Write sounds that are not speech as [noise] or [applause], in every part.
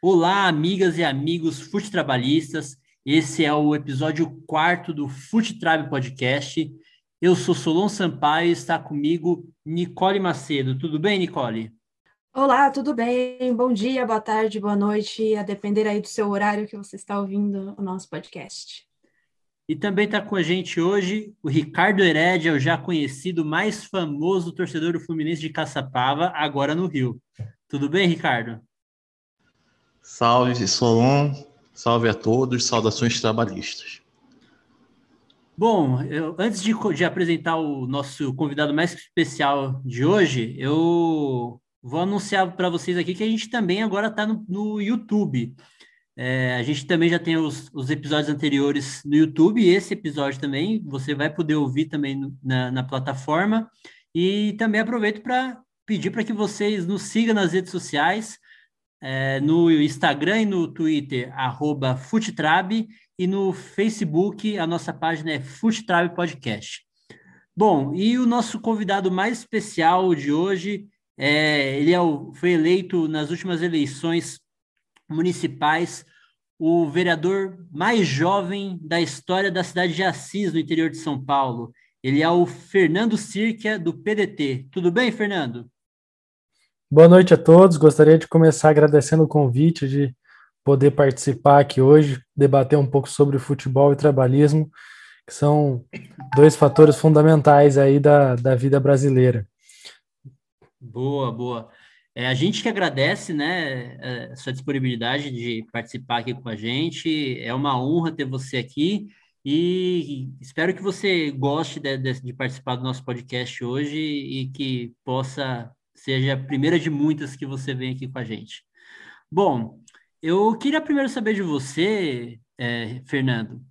Olá, amigas e amigos futetrabalhistas. Esse é o episódio quarto do Futetrab Podcast. Eu sou Solon Sampaio e está comigo Nicole Macedo. Tudo bem, Nicole? Olá, tudo bem? Bom dia, boa tarde, boa noite, a depender aí do seu horário que você está ouvindo o nosso podcast. E também está com a gente hoje o Ricardo Herédia, o já conhecido mais famoso torcedor do Fluminense de Caçapava, agora no Rio. Tudo bem, Ricardo? Salve, Solon. Salve a todos. Saudações trabalhistas. Bom, eu, antes de, de, apresentar o nosso convidado mais especial de hoje, eu vou anunciar para vocês aqui que a gente também agora está no, no, YouTube. É, a gente também já tem os, os, episódios anteriores no YouTube, e esse episódio também você vai poder ouvir também no, na, na plataforma. E também aproveito para pedir para que vocês nos sigam nas redes sociais é, no Instagram e no Twitter, arroba Futetrab, e no Facebook, a nossa página é Futetrab Podcast. Bom, e o nosso convidado mais especial de hoje, é, ele é o, foi eleito nas últimas eleições municipais o vereador mais jovem da história da cidade de Assis, no interior de São Paulo. Ele é o Fernando Circa, do PDT. Tudo bem, Fernando? Boa noite a todos. Gostaria de começar agradecendo o convite de poder participar aqui hoje, debater um pouco sobre futebol e trabalhismo, que são dois fatores fundamentais aí da, da vida brasileira. Boa, boa. É, a gente que agradece, né, a sua disponibilidade de participar aqui com a gente. É uma honra ter você aqui e espero que você goste de, de, de participar do nosso podcast hoje e que possa seja a primeira de muitas que você vem aqui com a gente. Bom, eu queria primeiro saber de você, é, Fernando.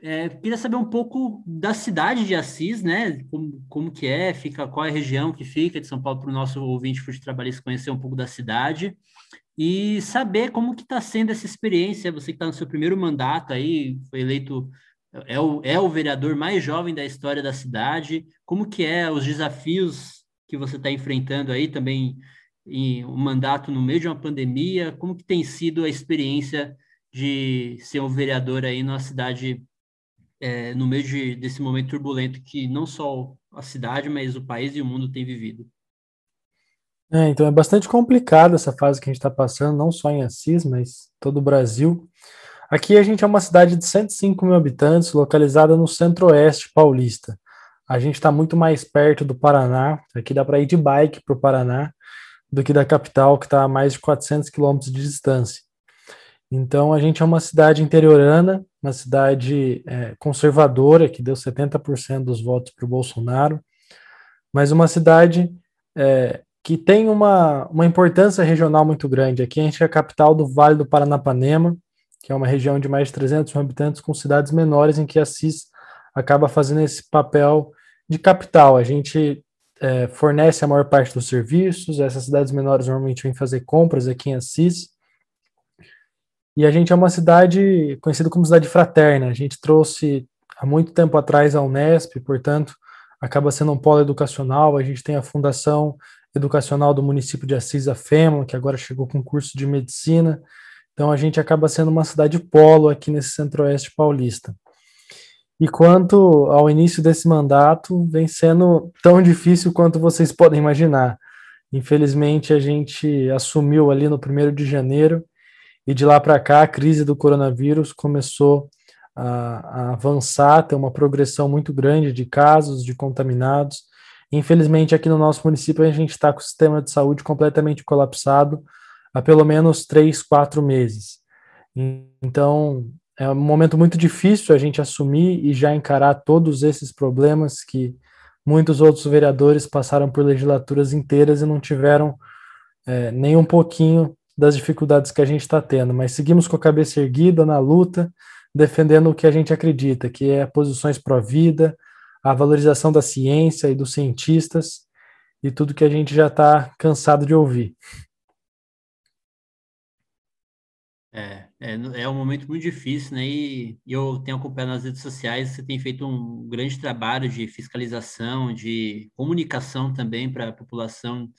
É, queria saber um pouco da cidade de Assis, né? Como, como que é, fica, qual é a região que fica de São Paulo para o nosso ouvinte de trabalhista conhecer um pouco da cidade e saber como que está sendo essa experiência. Você que está no seu primeiro mandato aí, foi eleito é o, é o vereador mais jovem da história da cidade. Como que é os desafios que você está enfrentando aí também em um mandato no meio de uma pandemia. Como que tem sido a experiência de ser um vereador aí numa cidade é, no meio de, desse momento turbulento que não só a cidade, mas o país e o mundo têm vivido? É, então é bastante complicado essa fase que a gente está passando, não só em Assis, mas todo o Brasil. Aqui a gente é uma cidade de 105 mil habitantes, localizada no centro-oeste paulista a gente está muito mais perto do Paraná. Aqui dá para ir de bike para o Paraná do que da capital, que está a mais de 400 quilômetros de distância. Então, a gente é uma cidade interiorana, uma cidade é, conservadora, que deu 70% dos votos para o Bolsonaro, mas uma cidade é, que tem uma, uma importância regional muito grande. Aqui a gente é a capital do Vale do Paranapanema, que é uma região de mais de 300 mil habitantes, com cidades menores, em que Assis acaba fazendo esse papel de capital. A gente é, fornece a maior parte dos serviços, essas cidades menores normalmente vêm fazer compras aqui em Assis. E a gente é uma cidade conhecida como cidade fraterna. A gente trouxe há muito tempo atrás a Unesp, portanto, acaba sendo um polo educacional. A gente tem a Fundação Educacional do município de Assis, a FEMA, que agora chegou com curso de medicina. Então, a gente acaba sendo uma cidade polo aqui nesse centro-oeste paulista. E quanto ao início desse mandato, vem sendo tão difícil quanto vocês podem imaginar. Infelizmente, a gente assumiu ali no primeiro de janeiro, e de lá para cá a crise do coronavírus começou a, a, avançar, ter uma progressão muito grande de casos, de contaminados. Infelizmente, aqui no nosso município, a gente está com o sistema de saúde completamente colapsado há pelo menos três, quatro meses. Então, é um momento muito difícil a gente assumir e já encarar todos esses problemas que muitos outros vereadores passaram por legislaturas inteiras e não tiveram é, nem um pouquinho das dificuldades que a gente está tendo, mas seguimos com a cabeça erguida na luta, defendendo o que a gente acredita, que é posições pró-vida, a valorização da ciência e dos cientistas e tudo que a gente já está cansado de ouvir. É, é, é um momento muito difícil, né? E, eu tenho acompanhado nas redes sociais, você tem feito um grande trabalho de fiscalização, de comunicação também para a população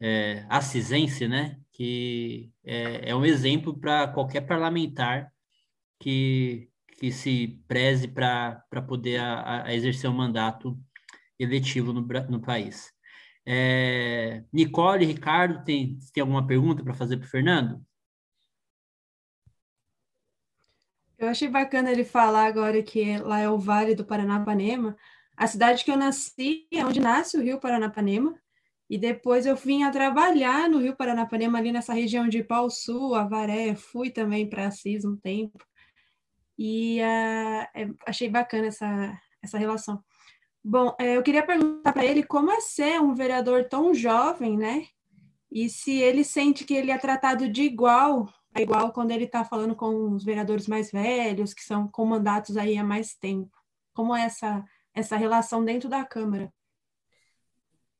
é, assisense, né? Que é, é um exemplo para qualquer parlamentar que, que se preze para poder a, a exercer o um mandato eletivo no, no país. É, Nicole, Ricardo, tem, tem alguma pergunta para fazer para o Fernando? Eu achei bacana ele falar agora que lá é o Vale do Paranapanema. A cidade que eu nasci é onde nasce o Rio Paranapanema. E depois eu vim a trabalhar no Rio Paranapanema, ali nessa região de Pau Sul, Avaré. Fui também para Assis um tempo. E uh, é, achei bacana essa, essa relação. Bom, é, eu queria perguntar para ele como é ser um vereador tão jovem, né? E se ele sente que ele é tratado de igual a igual quando ele está falando com os vereadores mais velhos, que são com mandatos aí há mais tempo. Como é essa, essa relação dentro da Câmara?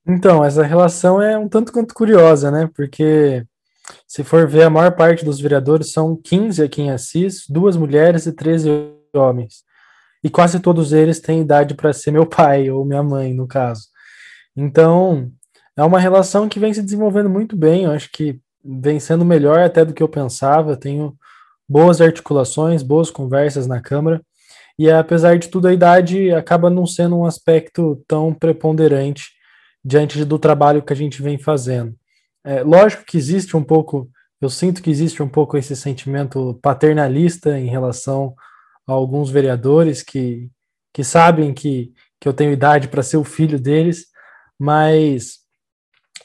Então, essa relação é um tanto quanto curiosa, né? Porque se for ver, a maior parte dos vereadores são 15 aqui em Assis, duas mulheres e 13 homens e quase todos eles têm idade para ser meu pai [laughs] ou minha mãe, no caso. Então, é uma relação que vem se desenvolvendo muito bem, eu acho que vem sendo melhor até do que eu pensava, tenho boas articulações, boas conversas na Câmara, e apesar de tudo, a idade acaba não sendo um aspecto tão preponderante diante do trabalho que a gente vem fazendo. É, lógico que existe um pouco, eu sinto que existe um pouco esse sentimento paternalista em relação alguns vereadores que, que sabem que, que eu tenho idade para ser o filho deles, mas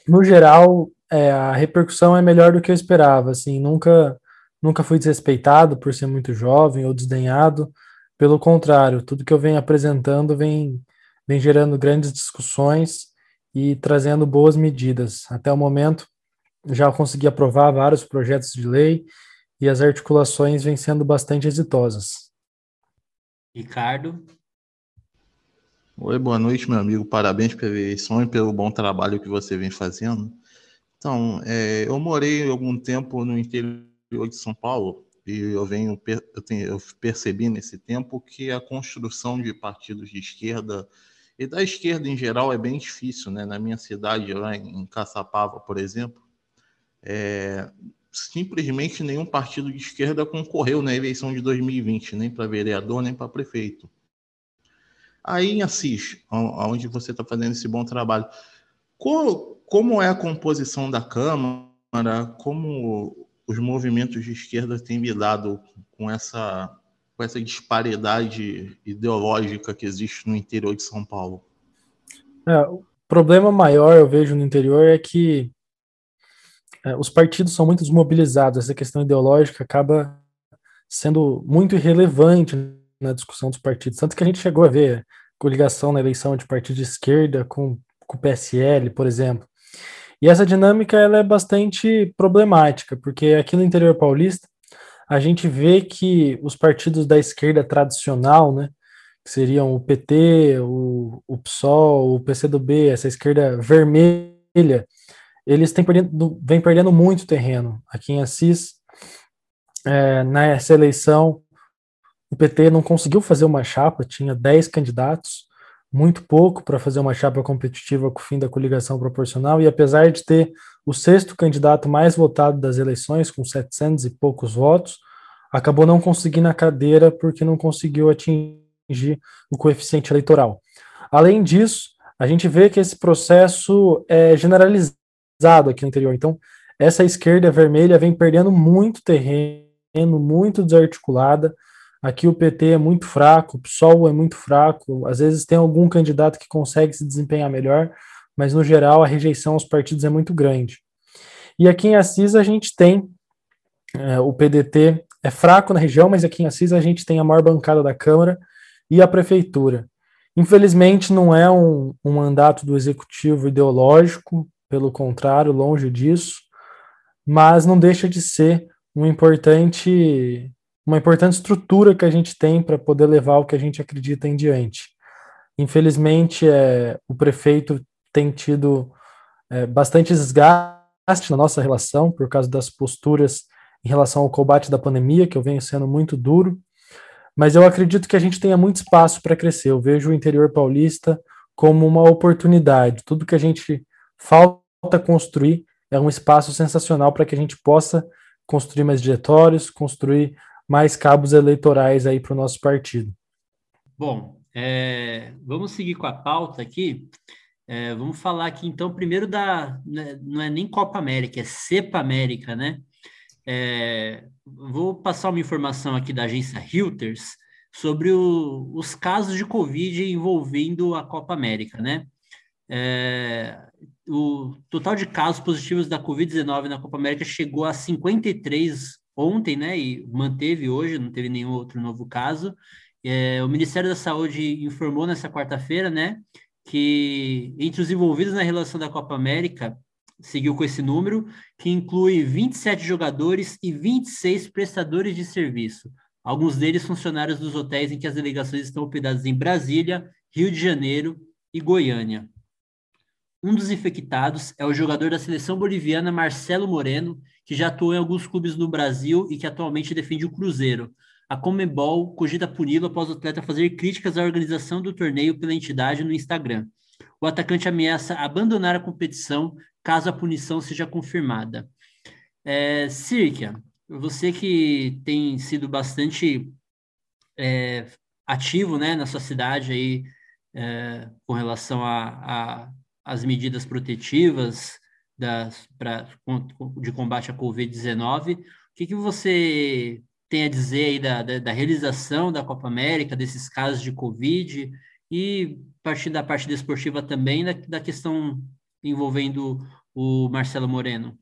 no geral é, a repercussão é melhor do que eu esperava. Assim, nunca nunca fui desrespeitado por ser muito jovem ou desdenhado. Pelo contrário, tudo que eu venho apresentando vem, vem gerando grandes discussões e trazendo boas medidas. Até o momento, já consegui aprovar vários projetos de lei e as articulações vêm sendo bastante exitosas. Ricardo. Oi, boa noite, meu amigo. Parabéns pela eleição e pelo bom trabalho que você vem fazendo. Então, é, eu morei algum tempo no interior de São Paulo e eu venho eu, tenho, eu percebi nesse tempo que a construção de partidos de esquerda e da esquerda em geral é bem difícil, né? Na minha cidade, lá em Caçapava, por exemplo, é, simplesmente nenhum partido de esquerda concorreu na eleição de 2020, nem para vereador, nem para prefeito. Aí em Assis, onde você está fazendo esse bom trabalho, como, como é a composição da Câmara, como os movimentos de esquerda têm lidado com essa, com essa disparidade ideológica que existe no interior de São Paulo? É, o problema maior, eu vejo, no interior é que é, os partidos são muito desmobilizados, essa questão ideológica acaba sendo muito irrelevante na discussão dos partidos. Tanto que a gente chegou a ver coligação na eleição de partido de esquerda com, com o PSL, por exemplo. E essa dinâmica ela é bastante problemática, porque aqui no interior paulista a gente vê que os partidos da esquerda tradicional, né, que seriam o PT, o, o PSOL, o PCdoB, essa esquerda vermelha, eles têm perdendo, vem perdendo muito terreno. Aqui em Assis, é, nessa eleição, o PT não conseguiu fazer uma chapa, tinha 10 candidatos, muito pouco para fazer uma chapa competitiva com o fim da coligação proporcional, e apesar de ter o sexto candidato mais votado das eleições, com 700 e poucos votos, acabou não conseguindo a cadeira porque não conseguiu atingir o coeficiente eleitoral. Além disso, a gente vê que esse processo é generalizado aqui no interior. Então, essa esquerda vermelha vem perdendo muito terreno, muito desarticulada. Aqui o PT é muito fraco, o PSOL é muito fraco. Às vezes tem algum candidato que consegue se desempenhar melhor, mas no geral a rejeição aos partidos é muito grande. E aqui em Assis a gente tem é, o PDT é fraco na região, mas aqui em Assis a gente tem a maior bancada da Câmara e a Prefeitura. Infelizmente, não é um, um mandato do executivo ideológico, pelo contrário, longe disso, mas não deixa de ser um importante, uma importante estrutura que a gente tem para poder levar o que a gente acredita em diante. Infelizmente, é, o prefeito tem tido é, bastante desgaste na nossa relação por causa das posturas em relação ao combate da pandemia, que eu venho sendo muito duro, mas eu acredito que a gente tenha muito espaço para crescer. Eu vejo o interior paulista como uma oportunidade. Tudo que a gente falta construir, é um espaço sensacional para que a gente possa construir mais diretórios, construir mais cabos eleitorais aí para o nosso partido. Bom, é, vamos seguir com a pauta aqui. É, vamos falar aqui então primeiro da né, não é nem Copa América, é Cepa América, né? É, vou passar uma informação aqui da agência Reuters sobre o, os casos de Covid envolvendo a Copa América, né? É, o total de casos positivos da Covid-19 na Copa América chegou a 53 ontem, né? E manteve hoje, não teve nenhum outro novo caso. É, o Ministério da Saúde informou nessa quarta-feira, né, que entre os envolvidos na relação da Copa América, seguiu com esse número, que inclui 27 jogadores e 26 prestadores de serviço, alguns deles funcionários dos hotéis em que as delegações estão hospedadas em Brasília, Rio de Janeiro e Goiânia. Um dos infectados é o jogador da seleção boliviana Marcelo Moreno, que já atuou em alguns clubes no Brasil e que atualmente defende o Cruzeiro. A Comebol cogita puni-lo após o atleta fazer críticas à organização do torneio pela entidade no Instagram. O atacante ameaça abandonar a competição caso a punição seja confirmada. É, Sirkia, você que tem sido bastante é, ativo né, na sua cidade aí, é, com relação as medidas protetivas das, pra, de combate à Covid-19. O que, que você tem a dizer aí da, da, da, realização da Copa América, desses casos de Covid, e a partir da parte desportiva também, da, da questão envolvendo o Marcelo Moreno?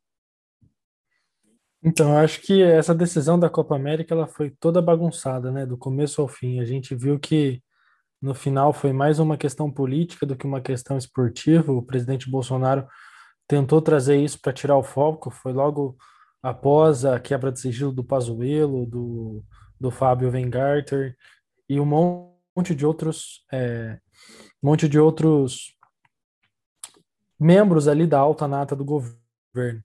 Então, acho que essa decisão da Copa América ela foi toda bagunçada, né, do começo ao fim. A gente viu que no final foi mais uma questão política do que uma questão esportiva. O presidente Bolsonaro tentou trazer isso para tirar o foco, foi logo após a quebra de sigilo do Pazuello, do, do Fábio Weingarter e um monte de outros é, um monte de outros membros ali da alta nata do governo.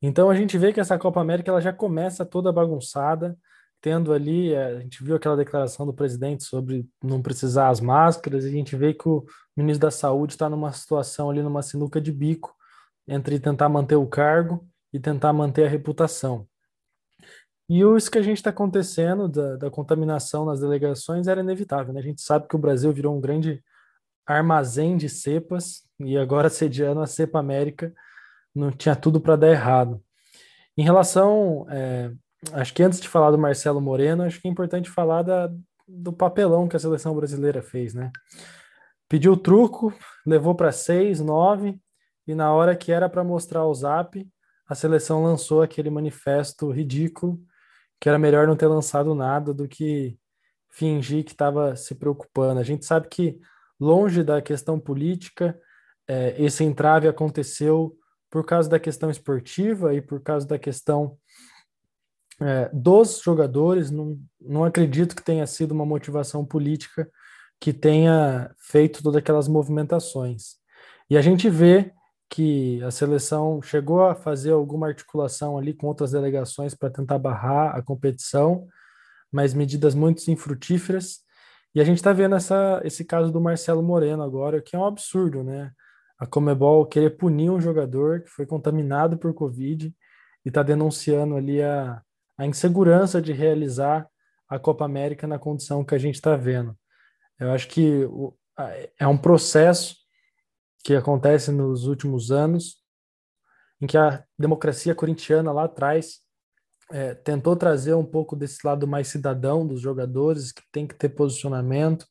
Então a gente vê que essa Copa América ela já começa toda bagunçada, tendo ali, eh, a gente viu aquela declaração do presidente sobre não precisar as máscaras, e a gente vê que o ministro da Saúde está numa situação ali, numa sinuca de bico, entre tentar manter o cargo e tentar manter a reputação. E isso que a gente está acontecendo da, da, contaminação nas delegações era inevitável. Né? A gente sabe que o Brasil virou um grande armazém de cepas e agora sediando a cepa América não tinha tudo para dar errado. Em relação é, acho que antes de falar do Marcelo Moreno, acho que é importante falar da, do papelão que a seleção brasileira fez, né? Pediu truco, levou para seis, nove, e na hora que era para mostrar o zap, a seleção lançou aquele manifesto ridículo, que era melhor não ter lançado nada do que fingir que estava se preocupando. A gente sabe que, longe da questão política, é, esse entrave aconteceu por causa da questão esportiva e por causa da questão é, dos jogadores, não, não acredito que tenha sido uma motivação política que tenha feito todas aquelas movimentações. E a gente vê que a seleção chegou a fazer alguma articulação ali com outras delegações para tentar barrar a competição, mas medidas muito infrutíferas. E a gente está vendo essa, esse caso do Marcelo Moreno agora, que é um absurdo, né? A Comebol querer punir um jogador que foi contaminado por Covid e está denunciando ali a, a insegurança de realizar a Copa América na condição que a gente está vendo. Eu acho que é um processo que acontece nos últimos anos, em que a democracia corintiana lá atrás é, tentou trazer um pouco desse lado mais cidadão dos jogadores, que tem que ter posicionamento,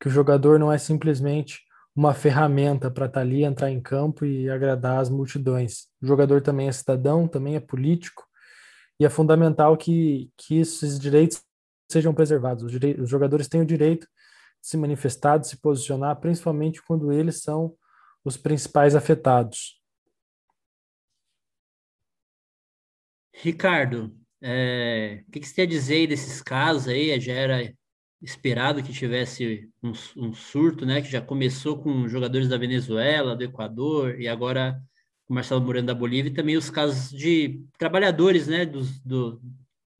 que o jogador não é simplesmente uma ferramenta para estar tá ali, entrar em campo e agradar as multidões. O jogador também é cidadão, também é político, e é fundamental que, que esses direitos sejam preservados. Os, os jogadores têm o direito de se manifestar, de se posicionar, principalmente quando eles são os principais afetados. Ricardo, é, o que, que você tem a dizer desses casos aí? Já era esperado que tivesse um, um, surto, né? Que já começou com jogadores da Venezuela, do Equador, e agora o Marcelo Moreno da Bolívia, e também os casos de trabalhadores, né, dos, do,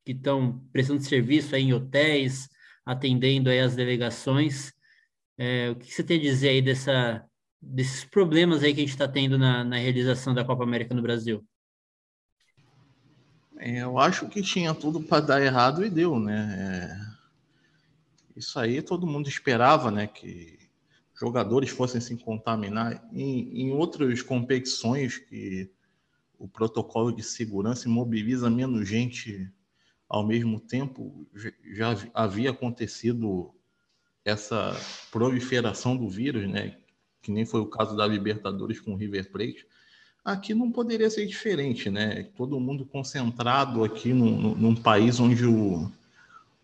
que estão prestando serviço aí em hotéis, atendendo aí as delegações. É, o que você tem a dizer aí dessa, desses problemas aí que a gente está tendo na, na realização da Copa América no Brasil? É, eu acho que tinha tudo para dar errado e deu, né? É... Isso aí todo mundo esperava, né? Que jogadores fossem se contaminar. Em, em outras competições que o protocolo de segurança mobiliza menos gente ao mesmo tempo, já havia acontecido essa proliferação do vírus, né? Que nem foi o caso da Libertadores com o River Plate. Aqui não poderia ser diferente, né? Todo mundo concentrado aqui num, num país onde o,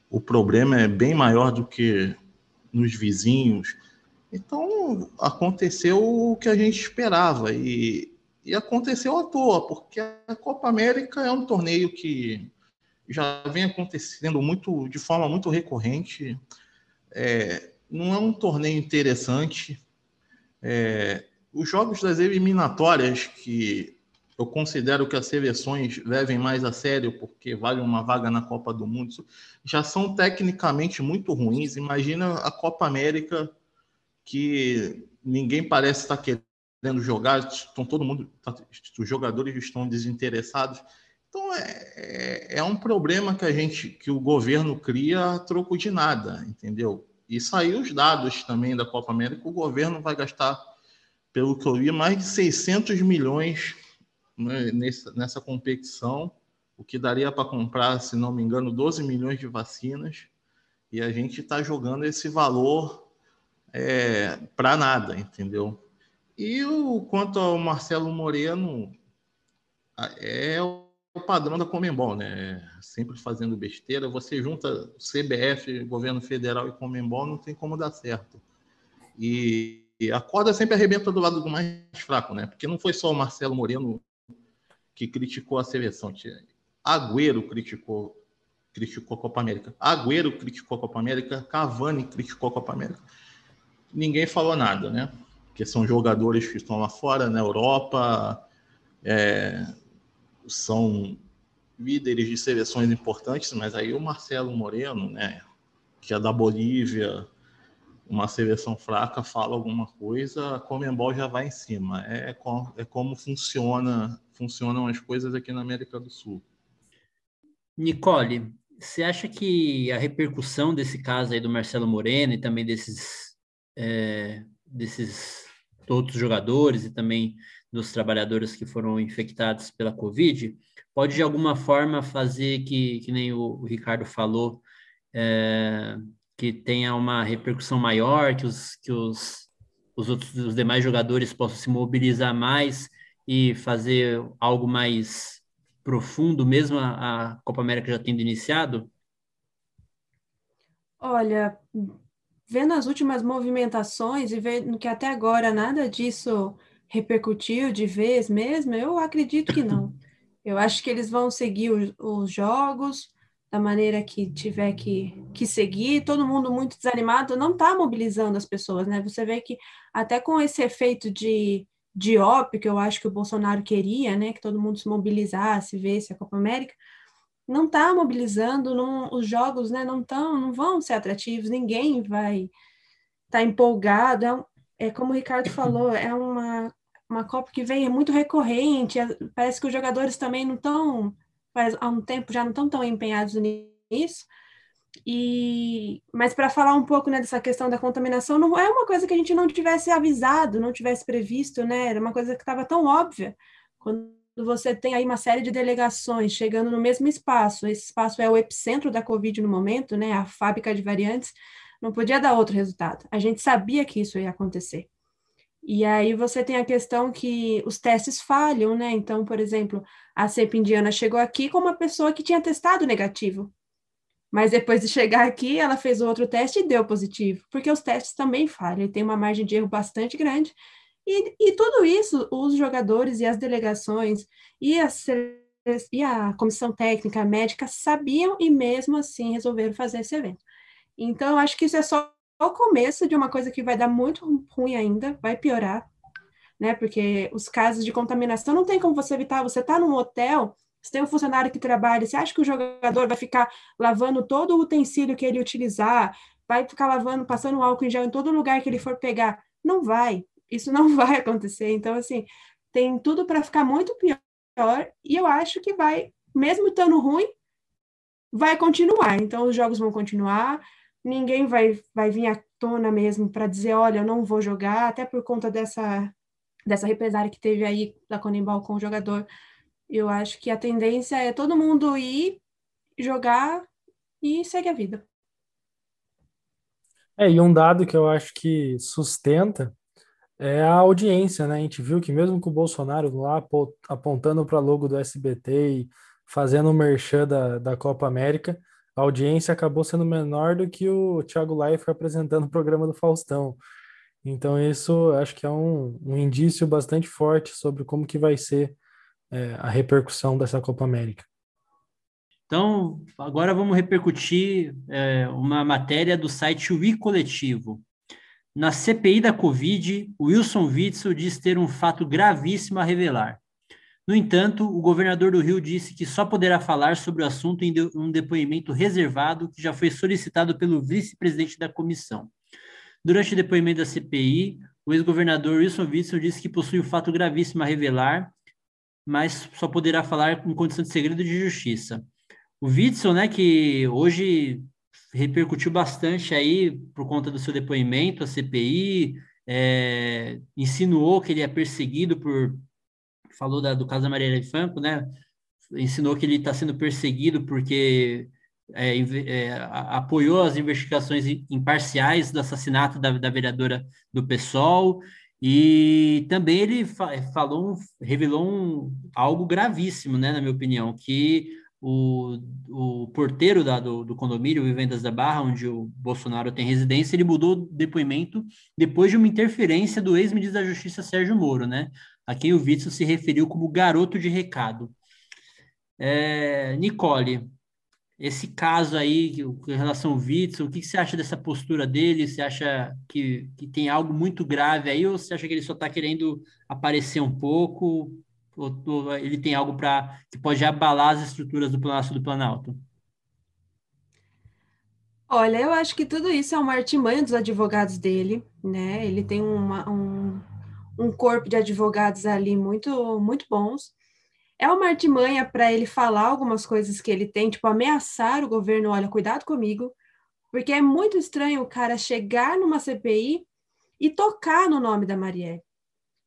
o problema é bem maior do que nos vizinhos. Então, aconteceu o que a gente esperava e, e aconteceu à toa, porque a Copa América é um torneio que já vem acontecendo muito de forma muito recorrente. É, não é um torneio interessante. É, os jogos das eliminatórias, que eu considero que as seleções levem mais a sério, porque vale uma vaga na Copa do Mundo, já são tecnicamente muito ruins. Imagina a Copa América, que ninguém parece estar querendo jogar, estão todo mundo, tá, os jogadores estão desinteressados. Então é, é, é, um problema que a gente, que o governo cria a troco de nada, entendeu? E saiu os dados também da Copa América, o governo vai gastar pelo que eu vi, mais de 600 milhões né, nessa, nessa competição, o que daria para comprar, se não me engano, 12 milhões de vacinas, e a gente está jogando esse valor é, para nada, entendeu? E o, quanto ao Marcelo Moreno, é o padrão da Comembol, né? Sempre fazendo besteira. Você junta CBF, governo federal e Comembol, não tem como dar certo. E e a corda sempre arrebenta do lado do mais fraco, né? Porque não foi só o Marcelo Moreno que criticou a seleção. Agüero criticou, criticou a Copa América. Agüero criticou a Copa América. Cavani criticou a Copa América. Ninguém falou nada, né? Porque são jogadores que estão lá fora, na Europa, é, são líderes de seleções importantes, mas aí o Marcelo Moreno, né? Que é da Bolívia, uma seleção fraca fala alguma coisa, a Comembol já vai em cima. É, com, é como funciona, funcionam as coisas aqui na América do Sul. Nicole, você acha que a repercussão desse caso aí do Marcelo Moreno e também desses, é, desses outros jogadores e também dos trabalhadores que foram infectados pela Covid pode de alguma forma fazer que, que nem o, o Ricardo falou, é, que tenha uma repercussão maior, que os, que os, os outros os demais jogadores possam se mobilizar mais e fazer algo mais profundo, mesmo a, a Copa América já tendo iniciado? Olha, vendo as últimas movimentações e vendo que até agora nada disso repercutiu de vez mesmo, eu acredito que não. Eu acho que eles vão seguir os, os jogos, da maneira que tiver que, que seguir, todo mundo muito desanimado, não está mobilizando as pessoas, né? Você vê que até com esse efeito de, de ópio, que eu acho que o Bolsonaro queria, né? Que todo mundo se mobilizasse, vesse a Copa América, não está mobilizando, não, os jogos né, não, tão, não vão ser atrativos, ninguém vai estar tá empolgado. É, é, como o Ricardo falou, é uma, uma Copa que vem é muito recorrente, é, parece que os jogadores também não estão há um tempo já não estão tão empenhados nisso. E, mas para falar um pouco né, dessa questão da contaminação, não é uma coisa que a gente não tivesse avisado, não tivesse previsto, né? Era uma coisa que estava tão óbvia. Quando você tem aí uma série de delegações chegando no mesmo espaço, esse espaço é o epicentro da Covid no momento, né? A fábrica de variantes, não podia dar outro resultado. A gente sabia que isso ia acontecer. E aí você tem a questão que os testes falham, né? Então, por exemplo, a cepa indiana chegou aqui com uma pessoa que tinha testado negativo. Mas depois de chegar aqui, ela fez outro teste e deu positivo, porque os testes também falham, e tem uma margem de erro bastante grande. E, e tudo isso, os jogadores e as delegações e a, e a comissão técnica médica sabiam e mesmo assim resolveram fazer esse evento. Então, acho que isso é só o começo de uma coisa que vai dar muito ruim ainda, vai piorar, né? Porque os casos de contaminação não tem como você evitar. Você está num hotel, você tem um funcionário que trabalha, você acha que o jogador vai ficar lavando todo o utensílio que ele utilizar, vai ficar lavando, passando álcool em gel em todo lugar que ele for pegar? Não vai. isso não [laughs] vai acontecer. Então, assim, tem tudo para ficar muito pior, e eu acho que vai, mesmo estando ruim, vai continuar. Então, os jogos vão continuar, ninguém vai, vai vir à tona mesmo para dizer, olha, eu não vou jogar, até por conta dessa, dessa represária que teve aí da Conembol com o jogador. Eu acho que a tendência é todo mundo ir jogar e segue a vida. É, e um dado que eu acho que sustenta é a audiência, né? A gente viu que mesmo com o Bolsonaro lá apontando para logo do SBT e fazendo o merchan da, da Copa América, a audiência acabou sendo menor do que o Thiago Leifert apresentando o programa do Faustão. Então isso acho que é um, um indício bastante forte sobre como que vai ser é, a repercussão dessa Copa América. Então, agora vamos repercutir é, uma matéria do site Ui Coletivo. Na CPI da Covid, Wilson Witzel diz ter um fato gravíssimo a revelar. No entanto, o governador do Rio disse que só poderá falar sobre o assunto em um depoimento reservado que já foi solicitado pelo vice-presidente da comissão. Durante o depoimento da CPI, o ex-governador Wilson Witzel disse que possui um fato gravíssimo a revelar, mas só poderá falar em condição de segredo de justiça. O Witzel, né, que hoje repercutiu bastante aí por conta do seu depoimento à CPI, é, insinuou que ele é perseguido por, falou da, do caso da Maria Franco, né, ensinou que ele está sendo perseguido porque é, é, apoiou as investigações imparciais do assassinato da, da vereadora do PSOL, e também ele fa falou, revelou um, algo gravíssimo, né, na minha opinião, que o, o porteiro da, do, do condomínio Vivendas da Barra, onde o Bolsonaro tem residência, ele mudou depoimento depois de uma interferência do ex-ministro da Justiça Sérgio Moro, né? A quem o Witzel se referiu como garoto de recado. É, Nicole, esse caso aí, em relação ao Witzel, o que, que você acha dessa postura dele? Você acha que, que tem algo muito grave aí ou você acha que ele só está querendo aparecer um pouco? Ou, ou ele tem algo para que pode abalar as estruturas do Palácio do Planalto? Olha, eu acho que tudo isso é uma artimanha dos advogados dele, né? Ele tem uma, um, um corpo de advogados ali muito, muito bons. É uma artimanha para ele falar algumas coisas que ele tem, tipo ameaçar o governo, olha, cuidado comigo, porque é muito estranho o cara chegar numa CPI e tocar no nome da Marielle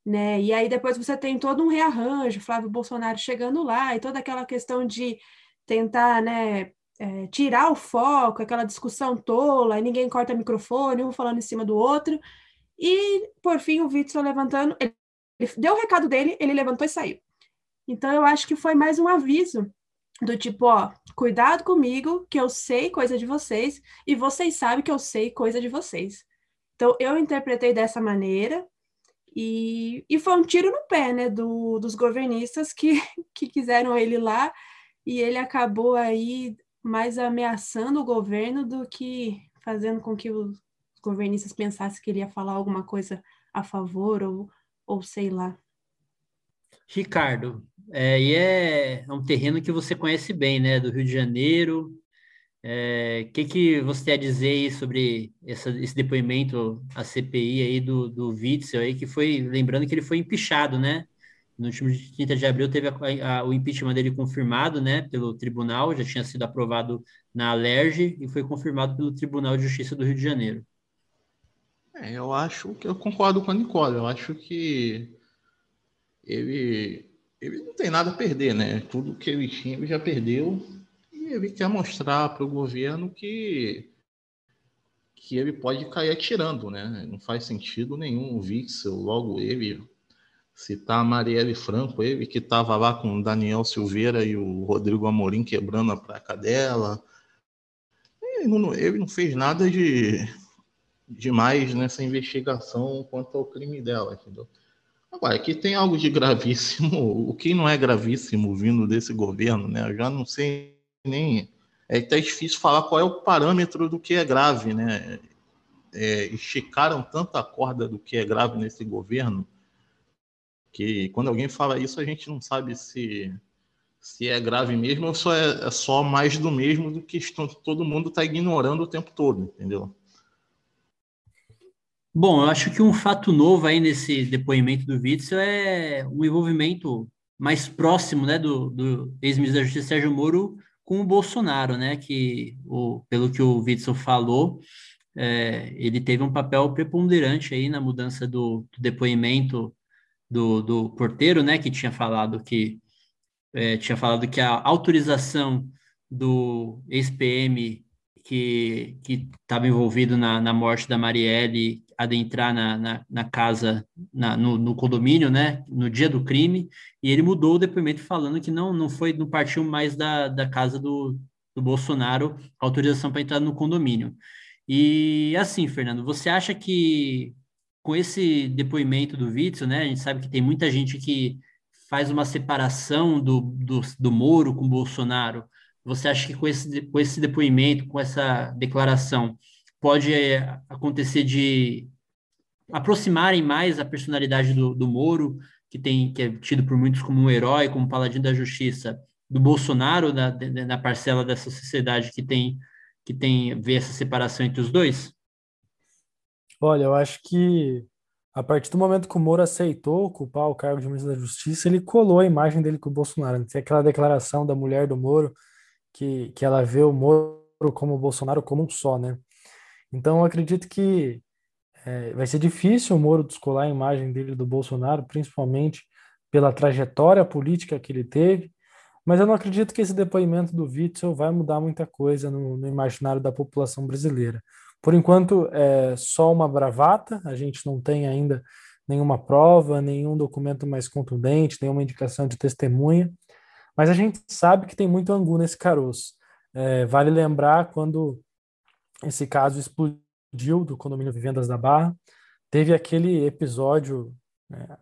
né? E aí depois você tem todo um rearranjo, Flávio Bolsonaro chegando lá e toda aquela questão de tentar, né, é, tirar o foco, aquela discussão tola, e ninguém corta microfone, um falando em cima do outro. E, por fim, o Witzel levantando, ele, deu o recado dele, ele levantou e saiu. Então, eu acho que foi mais um aviso do tipo, ó, cuidado comigo, que eu sei coisa de vocês, e vocês sabem que eu sei coisa de vocês. Então, eu interpretei dessa maneira, e, e foi um tiro no pé, né, do, dos governistas que, [laughs] que quiseram ele lá, e ele acabou aí mais ameaçando o governo do que fazendo com que os governistas pensassem que ele ia falar alguma coisa a favor ou, ou sei lá. Ricardo, é, e é um terreno que você conhece bem, né? Do Rio de Janeiro, o é, que, que você tem a dizer sobre essa, esse depoimento, a CPI aí do, do Witzel aí, que foi, lembrando que ele foi empichado, né? No último 30 de abril teve a, a, o impeachment dele confirmado, né, pelo tribunal, já tinha sido aprovado na Alerj e foi confirmado pelo Tribunal de Justiça do Rio de Janeiro. É, eu acho que eu concordo com a Nicole, eu acho que ele, ele não tem nada a perder, né? Tudo que ele tinha ele já perdeu ele quer mostrar para o governo que que ele pode cair atirando, né? Não faz sentido nenhum o Wixel, logo ele citar a Marielle Franco, ele que estava lá com o Daniel Silveira e o Rodrigo Amorim quebrando a placa dela. Ele não, ele não fez nada de demais nessa investigação quanto ao crime dela, entendeu? Agora, aqui tem algo de gravíssimo, o que não é gravíssimo vindo desse governo, né? Eu já não sei nem. É até difícil falar qual é o parâmetro do que é grave, né? É, esticaram tanta corda do que é grave nesse governo que quando alguém fala isso a gente não sabe se se é grave mesmo ou só é, é só mais do mesmo do que todo mundo está ignorando o tempo todo, entendeu? Bom, eu acho que um fato novo aí nesse depoimento do Witzel é o envolvimento mais próximo né, do, do ex-ministro da Justiça Sérgio Moro com o Bolsonaro, né? Que, o, pelo que o Witzel falou, é, ele teve um papel preponderante aí na mudança do, do depoimento do, do porteiro, né? Que tinha falado que é, tinha falado que a autorização do ex-PM que estava envolvido na, na morte da Marielle adentrar na, na, na casa, na, no, no, condomínio, né, no dia do crime, e ele mudou o depoimento falando que não, não foi, não partiu mais da, da casa do, do Bolsonaro autorização para entrar no condomínio. E assim, Fernando, você acha que com esse depoimento do Witzel, né, a gente sabe que tem muita gente que faz uma separação do, do, do Moro com o Bolsonaro, você acha que com esse, com esse depoimento, com essa declaração, pode é, acontecer de aproximarem mais a personalidade do, do Moro, que tem que é tido por muitos como um herói, como paladino da justiça, do Bolsonaro, da, da parcela dessa sociedade que tem que tem vê essa separação entre os dois? Olha, eu acho que a partir do momento que o Moro aceitou ocupar o cargo de ministro da Justiça, ele colou a imagem dele com o Bolsonaro. Tem aquela declaração da mulher do Moro que, que ela vê o Moro como o Bolsonaro como um só, né? Então, eu acredito que é, vai ser difícil o Moro descolar a imagem dele do Bolsonaro, principalmente pela trajetória política que ele teve, mas eu não acredito que esse depoimento do Witzel vai mudar muita coisa no, no imaginário da população brasileira. Por enquanto, é só uma bravata, a gente não tem ainda nenhuma prova, nenhum documento mais contundente, nenhuma indicação de testemunha, mas a gente sabe que tem muito angu nesse caroço. É, vale lembrar quando esse caso explodiu do condomínio Vivendas da Barra, teve aquele episódio né,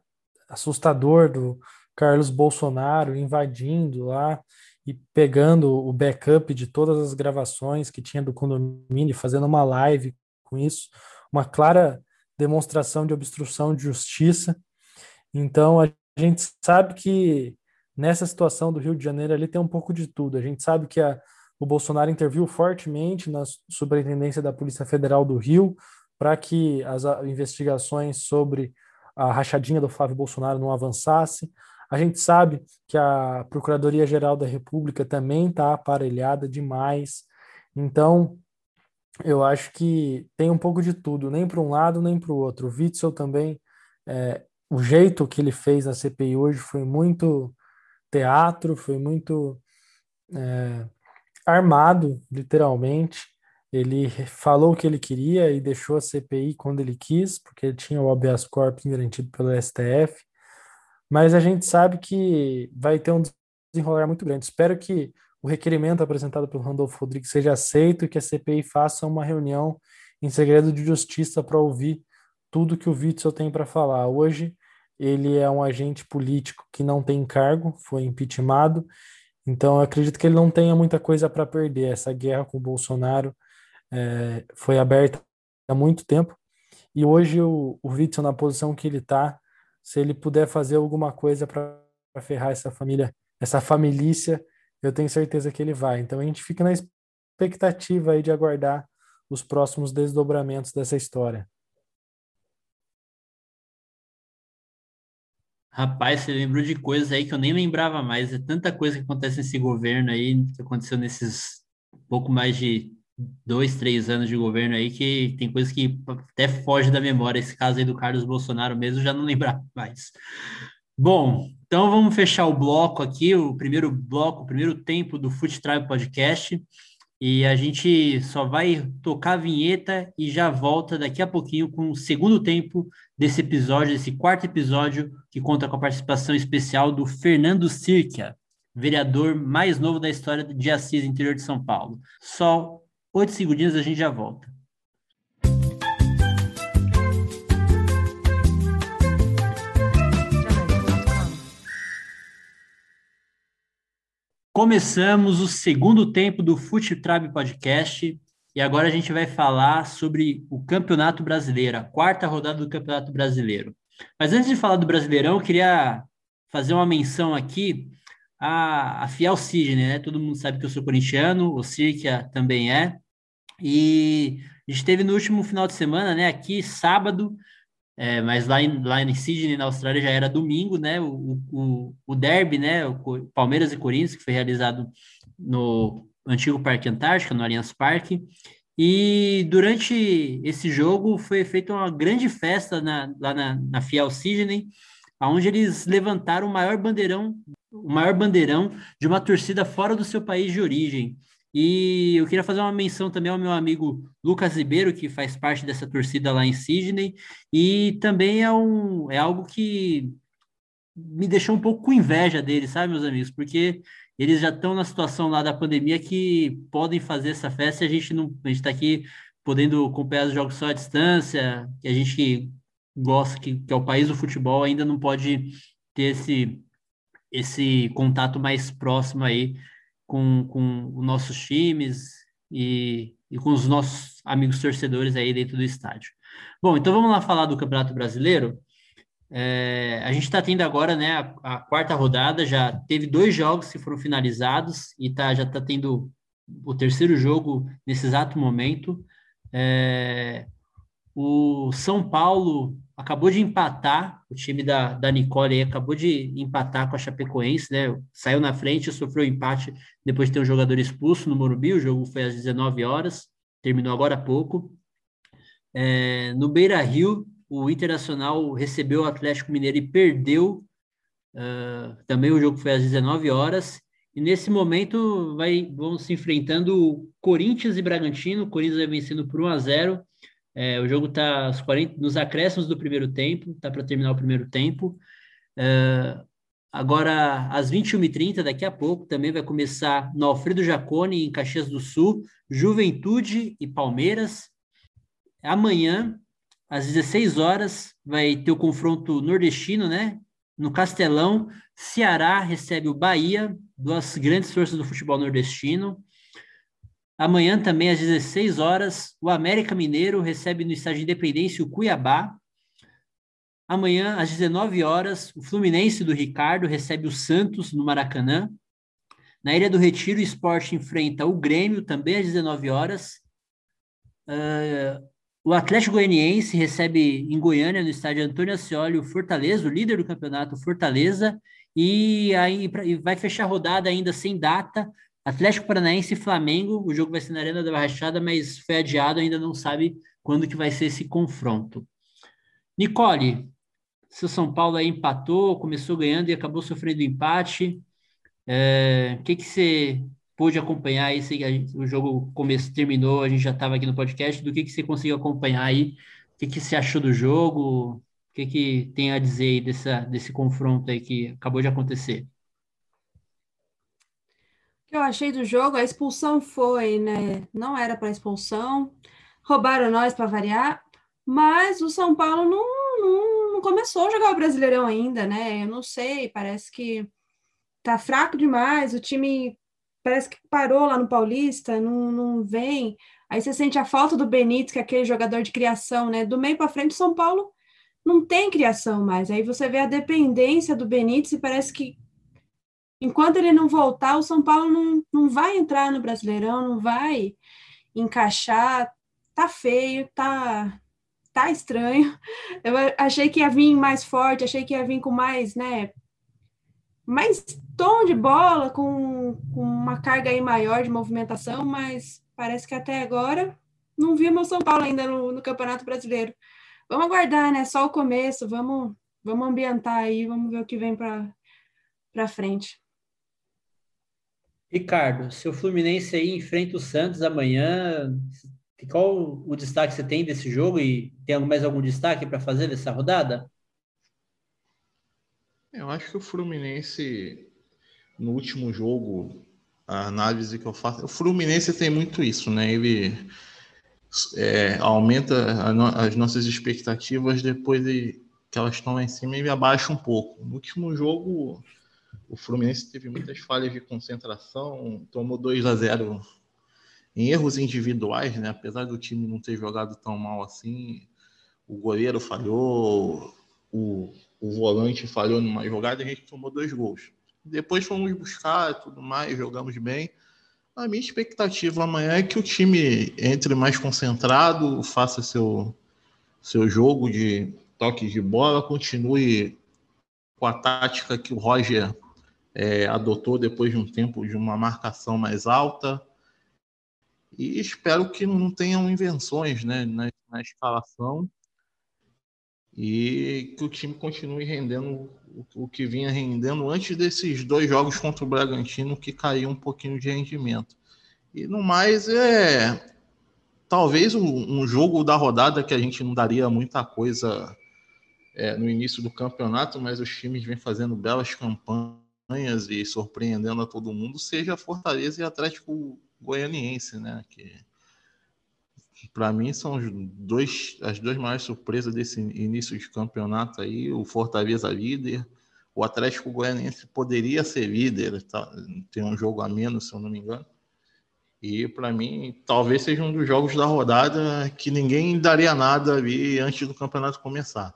assustador do Carlos Bolsonaro invadindo lá e pegando o backup de todas as gravações que tinha do condomínio, fazendo uma live com isso, uma clara demonstração de obstrução de justiça. Então a gente sabe que nessa situação do Rio de Janeiro ali tem um pouco de tudo. A gente sabe que a, o Bolsonaro interviu fortemente na superintendência da Polícia Federal do Rio para que as investigações sobre a rachadinha do Flávio Bolsonaro não avançasse. A gente sabe que a Procuradoria-Geral da República também está aparelhada demais. Então, eu acho que tem um pouco de tudo, nem para um lado nem para o outro. O Witzel também, é, o jeito que ele fez na CPI hoje foi muito teatro, foi muito é, armado, literalmente. Ele falou o que ele queria e deixou a CPI quando ele quis, porque ele tinha o habeas corpus garantido pelo STF. Mas a gente sabe que vai ter um desenrolar muito grande. Espero que o requerimento apresentado pelo Randolfo Rodrigues seja aceito e que a CPI faça uma reunião em segredo de justiça para ouvir tudo que o Witzel tem para falar. Hoje, ele é um agente político que não tem cargo, foi impeachmentado, então acredito que ele não tenha muita coisa para perder. Essa guerra com o Bolsonaro é, foi aberta há muito tempo, e hoje o, o Witzel, na posição que ele está, se ele puder fazer alguma coisa para ferrar essa família, essa família, eu tenho certeza que ele vai. Então a gente fica na expectativa aí de aguardar os próximos desdobramentos dessa história. Rapaz, você lembrou de coisas aí que eu nem lembrava mais. É tanta coisa que acontece nesse governo aí, que aconteceu nesses pouco mais de dois, três anos de governo aí, que tem coisas que até foge da memória. Esse caso aí do Carlos Bolsonaro mesmo, já não lembrava mais. Bom, então vamos fechar o bloco aqui, o primeiro bloco, o primeiro tempo do Foot Tribe Podcast. E a gente só vai tocar a vinheta e já volta daqui a pouquinho com o segundo tempo desse episódio, desse quarto episódio, que conta com a participação especial do Fernando Circa, vereador mais novo da história de Assis, interior de São Paulo. Só oito segundinhos a gente já volta. Começamos o segundo tempo do Fute Tribe Podcast e agora a gente vai falar sobre o Campeonato Brasileiro, a quarta rodada do Campeonato Brasileiro. Mas antes de falar do Brasileirão, eu queria fazer uma menção aqui à, à Fiel né? Todo mundo sabe que eu sou corintiano, o Circa também é. E A gente teve no último final de semana, né? Aqui, sábado, é, mas lá em, lá em Sydney, na Austrália, já era domingo, né? O, o, o derby, né? O Palmeiras e Corinthians, que foi realizado no antigo Parque Antártica, no Allianz Parque. E durante esse jogo foi feita uma grande festa na, lá na, na Fiel Sydney, onde eles levantaram o maior bandeirão, o maior bandeirão de uma torcida fora do seu país de origem. E eu queria fazer uma menção também ao meu amigo Lucas Ribeiro, que faz parte dessa torcida lá em Sydney, e também é, um, é algo que me deixou um pouco com inveja dele, sabe, meus amigos? Porque eles já estão na situação lá da pandemia que podem fazer essa festa e a gente não a gente está aqui podendo acompanhar os jogos só à distância, que a gente gosta, que, que é o país do futebol, ainda não pode ter esse, esse contato mais próximo aí com, com os nossos times e, e com os nossos amigos torcedores aí dentro do estádio. Bom, então vamos lá falar do Campeonato Brasileiro. É, a gente está tendo agora né, a, a, quarta rodada, já teve dois jogos que foram finalizados e tá, já está tendo o terceiro jogo nesse exato momento. É, o São Paulo acabou de empatar, o time da, da Nicole acabou de empatar com a Chapecoense, né? Saiu na frente, sofreu empate depois de ter um jogador expulso no Morumbi. O jogo foi às 19 horas, terminou agora há pouco. É, no Beira Rio, o Internacional recebeu o Atlético Mineiro e perdeu. Uh, também o jogo foi às 19 horas. E nesse momento vai, vão se enfrentando Corinthians e Bragantino. O Corinthians vai vencendo por 1 a 0. É, o jogo está nos acréscimos do primeiro tempo, está para terminar o primeiro tempo. Uh, agora, às 21h30, daqui a pouco, também vai começar no Alfredo Jacone, em Caxias do Sul, Juventude e Palmeiras. Amanhã, às 16 horas, vai ter o confronto nordestino, né? No Castelão, Ceará recebe o Bahia, duas grandes forças do futebol nordestino. Amanhã, também às 16 horas, o América Mineiro recebe no Estádio Independência o Cuiabá. Amanhã, às 19 horas, o Fluminense do Ricardo recebe o Santos no Maracanã. Na Ilha do Retiro, o esporte enfrenta o Grêmio, também às 19 horas. Uh, o Atlético Goianiense recebe em Goiânia, no estádio Antônio Ascioli, o Fortaleza, o líder do campeonato, Fortaleza, e aí vai fechar a rodada ainda sem data. Atlético Paranaense e Flamengo, o jogo vai ser na Arena da Barrachada, mas foi adiado, ainda não sabe quando que vai ser esse confronto. Nicole, seu São Paulo aí empatou, começou ganhando e acabou sofrendo empate. É, o que, que você pôde acompanhar aí, se o jogo começo, terminou, a gente já estava aqui no podcast, do que, que você conseguiu acompanhar aí, o que, que você achou do jogo, o que, que tem a dizer aí dessa, desse confronto aí que acabou de acontecer? O que eu achei do jogo, a expulsão foi, né, não era para expulsão, roubaram nós para variar, mas o São Paulo não, não, não começou a jogar o Brasileirão ainda, né, eu não sei, parece que tá fraco demais, o time parece que parou lá no Paulista, não, não vem. Aí você sente a falta do Benítez, que é aquele jogador de criação, né? Do meio para frente, São Paulo não tem criação mais. Aí você vê a dependência do Benítez e parece que enquanto ele não voltar, o São Paulo não, não vai entrar no Brasileirão, não vai encaixar. Tá feio, tá tá estranho. Eu achei que ia vir mais forte, achei que ia vir com mais, né, mais tom de bola, com, com uma carga aí maior de movimentação, mas parece que até agora não vimos São Paulo ainda no, no Campeonato Brasileiro. Vamos aguardar, né? Só o começo, vamos, vamos ambientar aí, vamos ver o que vem para frente. Ricardo, seu Fluminense aí enfrenta o Santos amanhã. Qual o destaque você tem desse jogo e tem mais algum destaque para fazer dessa rodada? Eu acho que o Fluminense, no último jogo, a análise que eu faço. O Fluminense tem muito isso, né? Ele é, aumenta as nossas expectativas depois de, que elas estão lá em cima e abaixa um pouco. No último jogo, o Fluminense teve muitas falhas de concentração, tomou 2 a 0 em erros individuais, né? Apesar do time não ter jogado tão mal assim, o goleiro falhou, o o volante falhou numa jogada e a gente tomou dois gols. Depois fomos buscar tudo mais, jogamos bem, A minha expectativa amanhã é que o time entre mais concentrado, faça seu, seu jogo de toque de bola, continue com a tática que o Roger é, adotou depois de um tempo de uma marcação mais alta. E espero que não tenham invenções né, na, na escalação e que o time continue rendendo o, que vinha rendendo antes desses dois jogos contra o Bragantino, que caiu um pouquinho de rendimento. E no mais, é talvez um, um jogo da rodada que a gente não daria muita coisa é, no início do campeonato, mas os times vêm fazendo belas campanhas e surpreendendo a todo mundo, seja Fortaleza e Atlético Goianiense, né? Que para mim são dois, as duas maiores surpresas desse início de campeonato aí, o Fortaleza líder, o Atlético Goianiense poderia ser líder, tá? tem um jogo a menos, se eu não me engano. E para mim, talvez seja um dos jogos da rodada que ninguém daria nada ali antes do campeonato começar.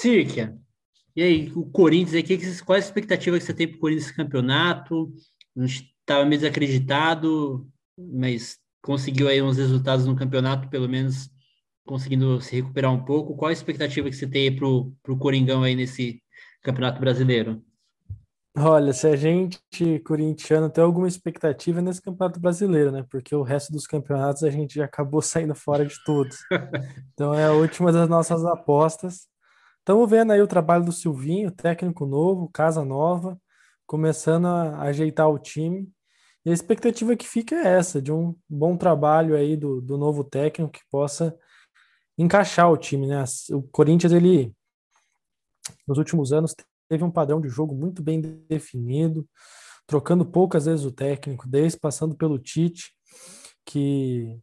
Circa, e aí, o Corinthians, aí, que, qual é a expectativa que você tem para o Corinthians nesse campeonato? A gente estava meio desacreditado, mas conseguiu aí uns resultados no campeonato, pelo menos conseguindo se recuperar um pouco. Qual a expectativa que você tem para o Coringão aí nesse campeonato brasileiro? Olha, se a gente, corintiano, tem alguma expectativa nesse campeonato brasileiro, né? Porque o resto dos campeonatos a gente já acabou [laughs] saindo fora de todos. Então é a última das nossas apostas. Estamos vendo aí o trabalho do Silvinho, técnico novo, casa nova, começando a ajeitar o time. E a expectativa que fica é essa, de um bom trabalho aí do, do novo técnico que possa encaixar o time, né? O Corinthians, ele, nos últimos anos, teve um padrão de jogo muito bem definido, trocando poucas vezes o técnico, desde passando pelo Tite, que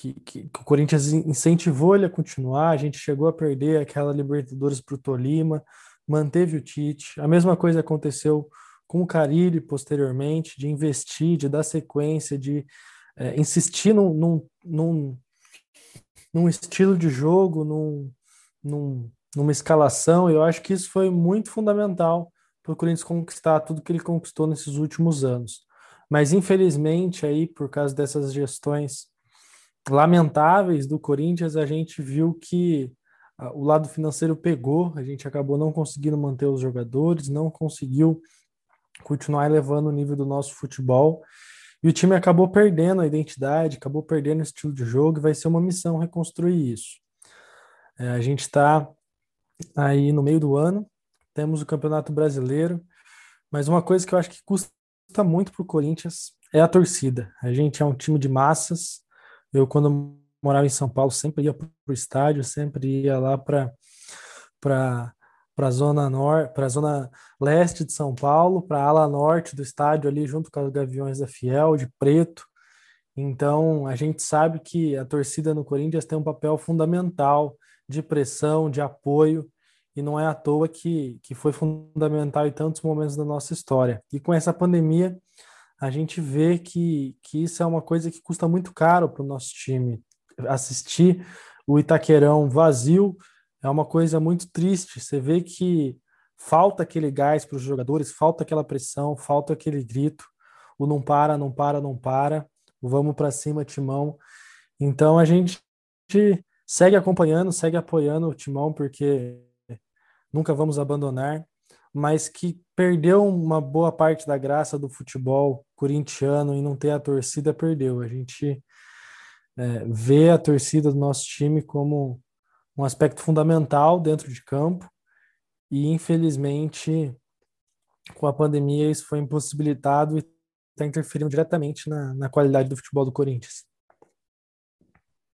que, que, que, o Corinthians incentivou ele a continuar. A gente chegou a perder aquela Libertadores para o Tolima, manteve o Tite. A mesma coisa aconteceu com o Carilli posteriormente, de investir, de dar sequência, de é, insistir num, num, num, num, estilo de jogo, num, num, numa escalação. Eu acho que isso foi muito fundamental para o Corinthians conquistar tudo que ele conquistou nesses últimos anos. Mas infelizmente aí por causa dessas gestões lamentáveis do Corinthians, a gente viu que ah, o lado financeiro pegou, a gente acabou não conseguindo manter os jogadores, não conseguiu continuar elevando o nível do nosso futebol. E o time acabou perdendo a identidade, acabou perdendo o estilo de jogo, e vai ser uma missão reconstruir isso. É, a gente está aí no meio do ano, temos o Campeonato Brasileiro, mas uma coisa que eu acho que custa muito para o Corinthians é a torcida. A gente é um time de massas, eu, quando morava em São Paulo, sempre ia para o estádio, sempre ia lá para para a zona norte, para zona leste de São Paulo, para a ala norte do estádio ali junto com os Gaviões da Fiel de preto. Então, a gente sabe que a torcida no Corinthians tem um papel fundamental de pressão, de apoio, e não é à toa que, que foi fundamental em tantos momentos da nossa história. E com essa pandemia, a gente vê que, que isso é uma coisa que custa muito caro para o nosso time. Assistir o Itaquerão vazio é uma coisa muito triste. Você vê que falta aquele gás para os jogadores, falta aquela pressão, falta aquele grito. O não para, não para, não para. O vamos para cima, Timão. Então a gente segue acompanhando, segue apoiando o Timão, porque nunca vamos abandonar mas que perdeu uma boa parte da graça do futebol corintiano e não ter a torcida, perdeu. A gente é, vê a torcida do nosso time como um aspecto fundamental dentro de campo e, infelizmente, com a pandemia, isso foi impossibilitado e está interferindo diretamente na, na qualidade do futebol do Corinthians.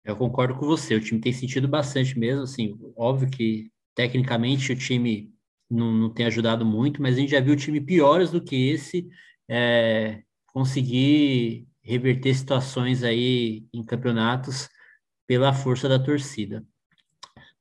Eu concordo com você, o time tem sentido bastante mesmo, assim, óbvio que tecnicamente o time não, não tem ajudado muito, mas a gente já viu time piores do que esse é, conseguir reverter situações aí em campeonatos pela força da torcida.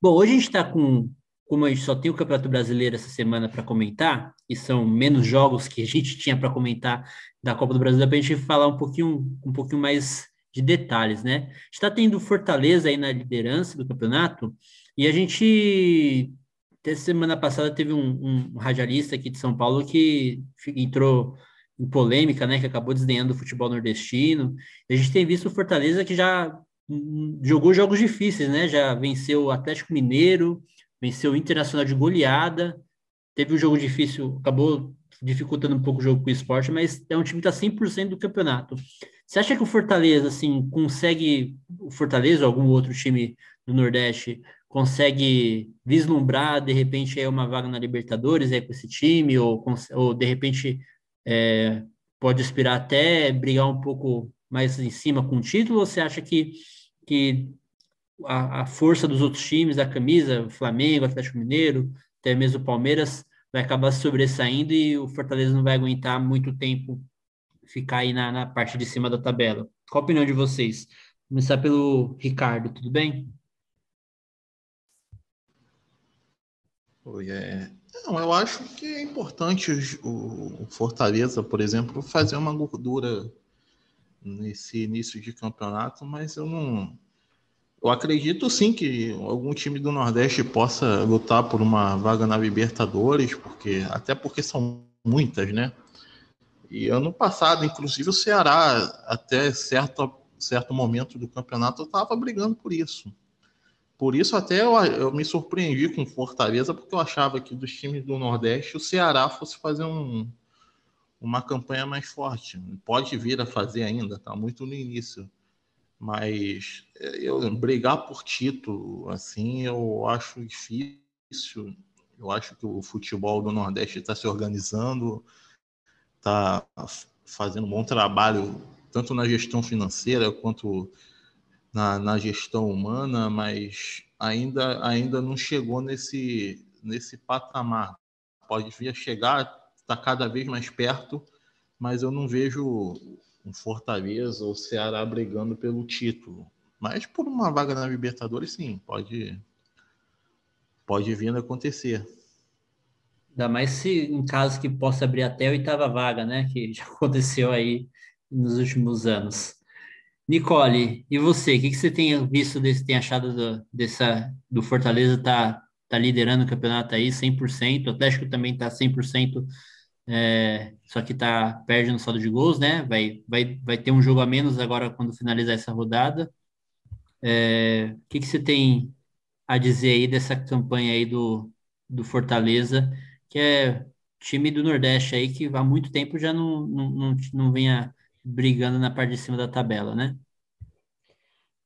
Bom, hoje a gente está com, como a gente só tem o Campeonato Brasileiro essa semana para comentar, e são menos jogos que a gente [laughs] tinha para comentar da Copa do Brasil, para a gente falar um pouquinho, um pouquinho mais de detalhes, né? Está tendo Fortaleza aí na liderança do campeonato, e a gente até semana passada teve um, um radialista aqui de São Paulo que entrou em polêmica, né, que acabou desdenhando o futebol nordestino. A gente tem visto o Fortaleza que já hum, jogou jogos difíceis, né? Já venceu o Atlético Mineiro, venceu o Internacional de goleada, teve um jogo difícil, acabou dificultando um pouco o jogo com o esporte, mas é um time que está 100% do campeonato. Você acha que o Fortaleza, assim, consegue, o Fortaleza ou algum outro time do Nordeste, consegue vislumbrar, de repente, é uma vaga na Libertadores é com esse time, ou, ou de repente é, pode aspirar até brigar um pouco mais em cima com o título, ou você acha que, que a, a força dos outros times, a camisa, Flamengo, Atlético Mineiro, até mesmo Palmeiras, vai acabar sobressaindo e o Fortaleza não vai aguentar muito tempo ficar aí na, na parte de cima da tabela. Qual a opinião de vocês? Vou começar pelo Ricardo, tudo bem? Oi, é... Não, eu acho que é importante o Fortaleza, por exemplo, fazer uma gordura nesse início de campeonato, mas eu não. Eu acredito sim que algum time do Nordeste possa lutar por uma vaga na Libertadores, porque até porque são muitas, né? E ano passado, inclusive, o Ceará, até certo, certo momento do campeonato, estava brigando por isso. Por isso até eu, eu me surpreendi com Fortaleza, porque eu achava que dos times do Nordeste o Ceará fosse fazer um, uma campanha mais forte. Pode vir a fazer ainda, está muito no início. Mas eu brigar por título, assim, eu acho difícil. Eu acho que o futebol do Nordeste está se organizando, está fazendo um bom trabalho, tanto na gestão financeira quanto na, na gestão humana, mas ainda, ainda não chegou nesse, nesse patamar. Pode vir a chegar, está cada vez mais perto, mas eu não vejo um Fortaleza ou Ceará brigando pelo título. Mas por uma vaga na Libertadores, sim, pode, pode vir a acontecer. Ainda mais se em caso que possa abrir até a oitava vaga, né? Que já [laughs] aconteceu aí nos últimos anos. Nicole, e você? O que, que você tem visto, desse, tem achado do, dessa, do Fortaleza tá, tá liderando o campeonato aí 100%, o Atlético também está 100%, é, só que tá, perde no saldo de gols, né? Vai, vai, vai ter um jogo a menos agora quando finalizar essa rodada. É, o que, que você tem a dizer aí dessa campanha aí do, do Fortaleza, que é time do Nordeste aí que há muito tempo já não, não, não, não vinha brigando na parte de cima da tabela, né?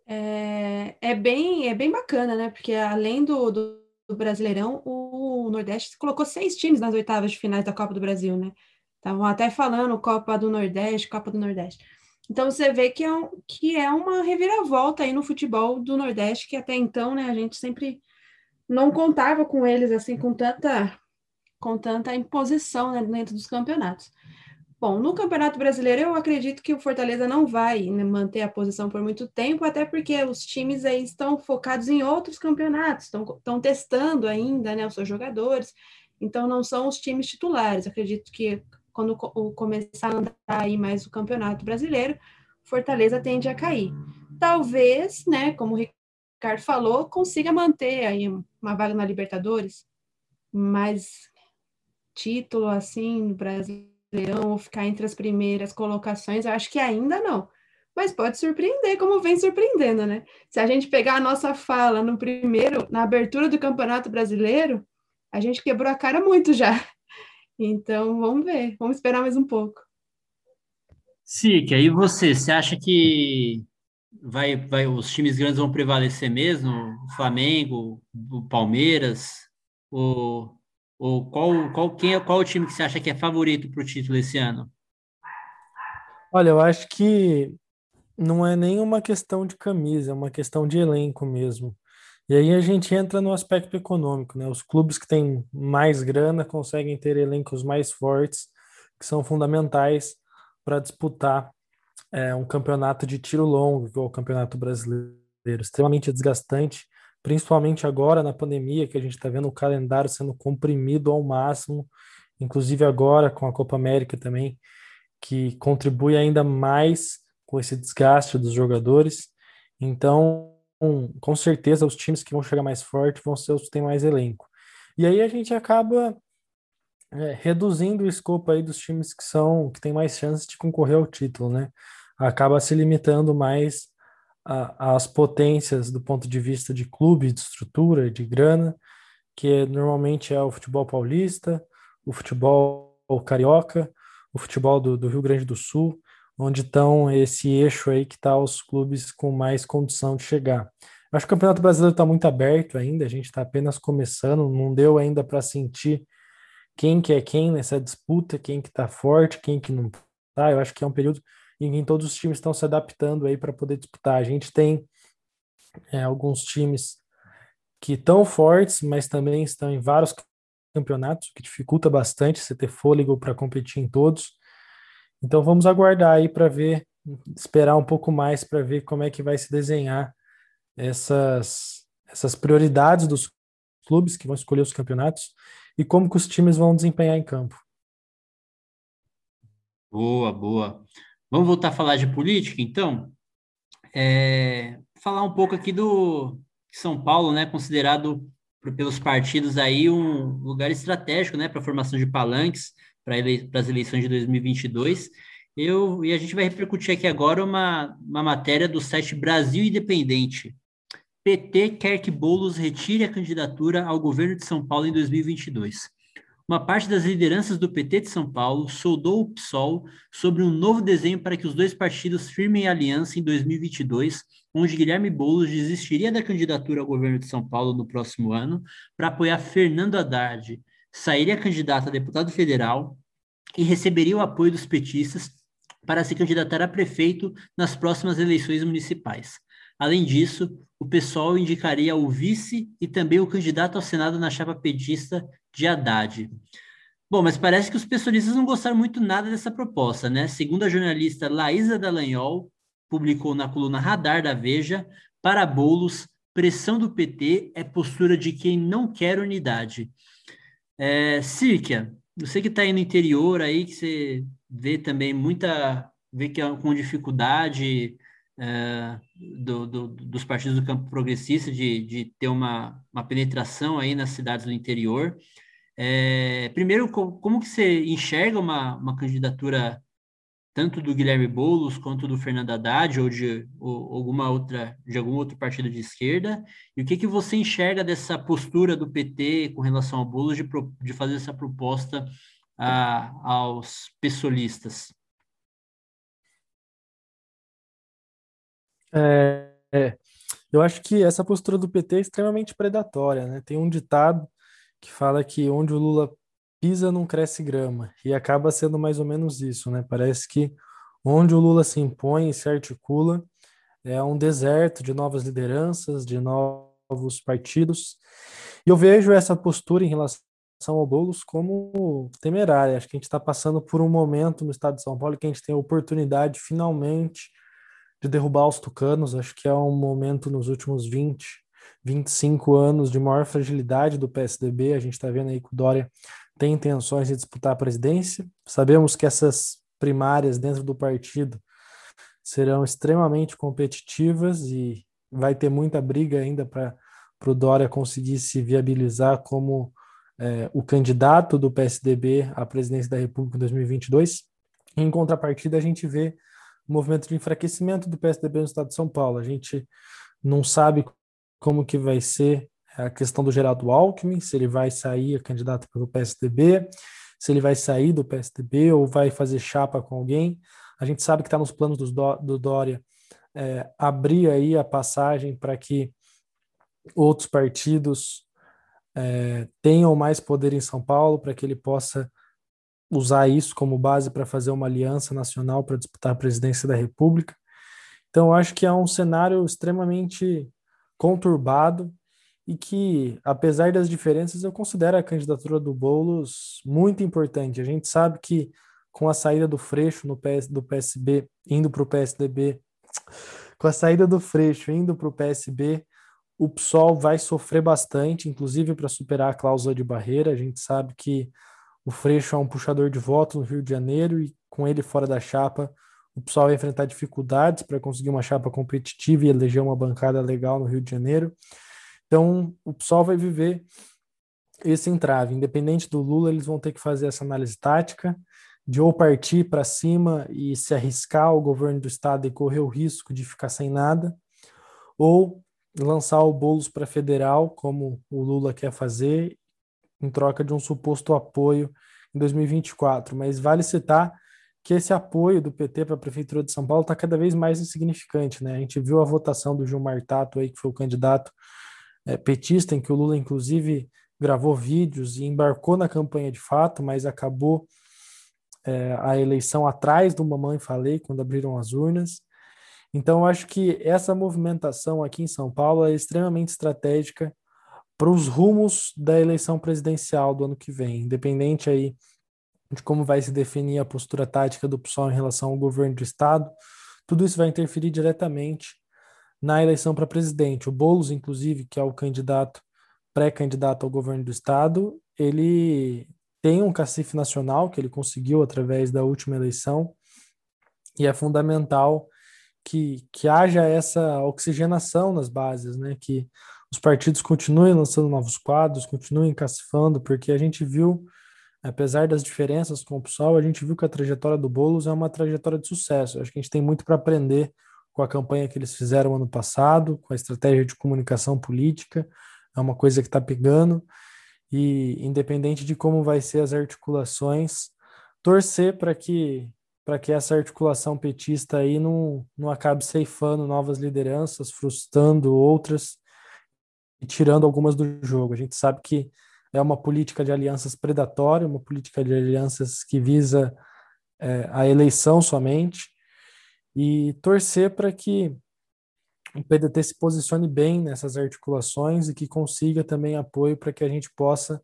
É, é bem, é bem bacana, né? Porque além do, do, do Brasileirão, o Nordeste colocou seis times nas oitavas de finais da Copa do Brasil, né? Estavam até falando Copa do Nordeste, Copa do Nordeste. Então você vê que é, um, que é uma reviravolta aí no futebol do Nordeste, que até então, né, a gente sempre não contava com eles assim com tanta com tanta imposição né, dentro dos campeonatos. Bom, no Campeonato Brasileiro eu acredito que o Fortaleza não vai manter a posição por muito tempo, até porque os times aí estão focados em outros campeonatos, estão, estão testando ainda né, os seus jogadores, então não são os times titulares. Acredito que quando começar a andar aí mais o Campeonato Brasileiro, Fortaleza tende a cair. Talvez, né, como o Ricardo falou, consiga manter aí uma vaga na Libertadores, mas título assim no Brasil Leão ou ficar entre as primeiras colocações, eu acho que ainda não. Mas pode surpreender, como vem surpreendendo, né? Se a gente pegar a nossa fala no primeiro, na abertura do Campeonato Brasileiro, a gente quebrou a cara muito já. Então, vamos ver, vamos esperar mais um pouco. Sique, aí você, você acha que vai, vai, os times grandes vão prevalecer mesmo? O Flamengo, o Palmeiras, o ou qual, qual, quem é, qual o time que você acha que é favorito para o título esse ano? Olha, eu acho que não é nenhuma questão de camisa, é uma questão de elenco mesmo. E aí a gente entra no aspecto econômico, né? Os clubes que têm mais grana conseguem ter elencos mais fortes, que são fundamentais para disputar é, um campeonato de tiro longo, igual o Campeonato Brasileiro, extremamente desgastante principalmente agora na pandemia, que a gente está vendo o calendário sendo comprimido ao máximo, inclusive agora com a Copa América também, que contribui ainda mais com esse desgaste dos jogadores. Então, com certeza, os times que vão chegar mais forte vão ser os que têm mais elenco. E aí a gente acaba é, reduzindo o escopo aí dos times que são que têm mais chances de concorrer ao título, né? Acaba se limitando mais às potências do ponto de vista de clube, de estrutura, de grana, que normalmente é o futebol paulista, o futebol carioca, o futebol do, do Rio Grande do Sul, onde estão esse eixo aí que está os clubes com mais condição de chegar. Acho que o Campeonato Brasileiro está muito aberto ainda, a gente está apenas começando, não deu ainda para sentir quem que é quem nessa disputa, quem que está forte, quem que não está. Eu acho que é um período em que todos os times estão se adaptando aí para poder disputar. A gente tem é, alguns times que estão fortes, mas também estão em vários campeonatos, o que dificulta bastante você ter fôlego para competir em todos. Então vamos aguardar aí para ver, esperar um pouco mais para ver como é que vai se desenhar essas, essas prioridades dos clubes que vão escolher os campeonatos e como que os times vão desempenhar em campo. Boa, boa. Vamos voltar a falar de política, então? É, falar um pouco aqui do São Paulo, né, considerado pelos partidos aí um lugar estratégico, né, para a formação de palanques para ele, as eleições de 2022. Eu, e a gente vai repercutir aqui agora uma, uma matéria do site Brasil Independente. PT quer que Bolos retire a candidatura ao governo de São Paulo em 2022 uma parte das lideranças do PT de São Paulo soldou o PSOL sobre um novo desenho para que os dois partidos firmem aliança em 2022, onde Guilherme Boulos desistiria da candidatura ao governo de São Paulo no próximo ano para apoiar Fernando Haddad, sairia candidato a deputado federal e receberia o apoio dos petistas para se candidatar a prefeito nas próximas eleições municipais. Além disso, o PSOL indicaria o vice e também o candidato ao Senado na chapa petista de Haddad. Bom, mas parece que os pessoalistas não gostaram muito nada dessa proposta, né? Segundo a jornalista Laísa Dallagnol, publicou na coluna Radar da Veja, para bolos, pressão do PT é postura de quem não quer unidade. É, Círquia, você que está aí no interior aí, que você vê também muita, vê que é com dificuldade é, do, do, dos partidos do campo progressista de, de ter uma, uma penetração aí nas cidades do interior. É, primeiro, como que você enxerga uma, uma candidatura tanto do Guilherme Boulos quanto do Fernando Haddad ou de ou, alguma outra de algum outro partido de esquerda e o que que você enxerga dessa postura do PT com relação ao Boulos de, de fazer essa proposta a, aos pessoalistas? É, é, eu acho que essa postura do PT é extremamente predatória, né? Tem um ditado que fala que onde o Lula pisa não cresce grama, e acaba sendo mais ou menos isso, né? Parece que onde o Lula se impõe e se articula é um deserto de novas lideranças, de novos partidos. E eu vejo essa postura em relação ao Boulos como temerária. Acho que a gente está passando por um momento no estado de São Paulo que a gente tem a oportunidade, finalmente, de derrubar os tucanos. Acho que é um momento nos últimos 20, 25 anos de maior fragilidade do PSDB. A gente está vendo aí que o Dória tem intenções de disputar a presidência. Sabemos que essas primárias dentro do partido serão extremamente competitivas e vai ter muita briga ainda para o Dória conseguir se viabilizar como é, o candidato do PSDB à presidência da República em 2022. Em contrapartida, a gente vê movimento de enfraquecimento do PSDB no estado de São Paulo. A gente não sabe como que vai ser a questão do Geraldo Alckmin, se ele vai sair candidato pelo PSDB, se ele vai sair do PSDB ou vai fazer chapa com alguém. A gente sabe que está nos planos do, do Dória é, abrir aí a passagem para que outros partidos é, tenham mais poder em São Paulo, para que ele possa usar isso como base para fazer uma aliança nacional para disputar a presidência da República. Então, acho que é um cenário extremamente conturbado e que, apesar das diferenças, eu considero a candidatura do Boulos muito importante. A gente sabe que com a saída do Freixo no PS, do PSB indo para o PSDB, com a saída do Freixo indo para o PSB, o PSOL vai sofrer bastante, inclusive para superar a cláusula de barreira. A gente sabe que o Freixo é um puxador de votos no Rio de Janeiro e com ele fora da chapa, o pessoal vai enfrentar dificuldades para conseguir uma chapa competitiva e eleger uma bancada legal no Rio de Janeiro. Então, o pessoal vai viver esse entrave. Independente do Lula, eles vão ter que fazer essa análise tática de ou partir para cima e se arriscar o governo do estado e correr o risco de ficar sem nada, ou lançar o bolos para federal, como o Lula quer fazer, em troca de um suposto apoio em 2024. Mas vale citar que esse apoio do PT para a Prefeitura de São Paulo está cada vez mais insignificante. Né? A gente viu a votação do Gilmar Tato, aí, que foi o candidato é, petista, em que o Lula, inclusive, gravou vídeos e embarcou na campanha de fato, mas acabou é, a eleição atrás do Mamãe Falei, quando abriram as urnas. Então, acho que essa movimentação aqui em São Paulo é extremamente estratégica para os rumos da eleição presidencial do ano que vem, independente aí de como vai se definir a postura tática do PSOL em relação ao governo do Estado, tudo isso vai interferir diretamente na eleição para presidente. O Boulos, inclusive, que é o candidato, pré-candidato ao governo do Estado, ele tem um cacife nacional que ele conseguiu através da última eleição, e é fundamental que, que haja essa oxigenação nas bases, né? que os partidos continuem lançando novos quadros, continuem cacifando, porque a gente viu apesar das diferenças com o PSOL, a gente viu que a trajetória do Boulos é uma trajetória de sucesso. Acho que a gente tem muito para aprender com a campanha que eles fizeram ano passado, com a estratégia de comunicação política. É uma coisa que está pegando. E independente de como vai ser as articulações, torcer para que para que essa articulação petista aí não, não acabe ceifando novas lideranças, frustrando outras e tirando algumas do jogo. A gente sabe que é uma política de alianças predatória, uma política de alianças que visa é, a eleição somente, e torcer para que o PDT se posicione bem nessas articulações e que consiga também apoio para que a gente possa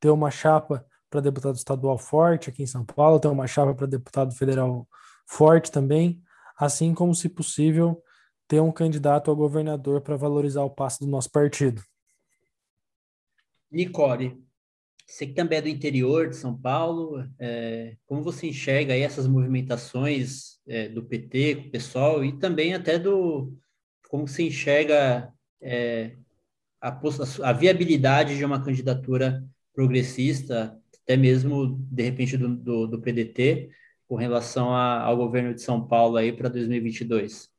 ter uma chapa para deputado estadual forte aqui em São Paulo, ter uma chapa para deputado federal forte também, assim como, se possível, ter um candidato a governador para valorizar o passo do nosso partido. Nicole, você que também é do interior de São Paulo, é, como você enxerga essas movimentações é, do PT pessoal e também até do como você enxerga é, a, a, viabilidade de uma candidatura progressista, até mesmo de repente do, do, do PDT, com relação a, ao governo de São Paulo aí para 2022?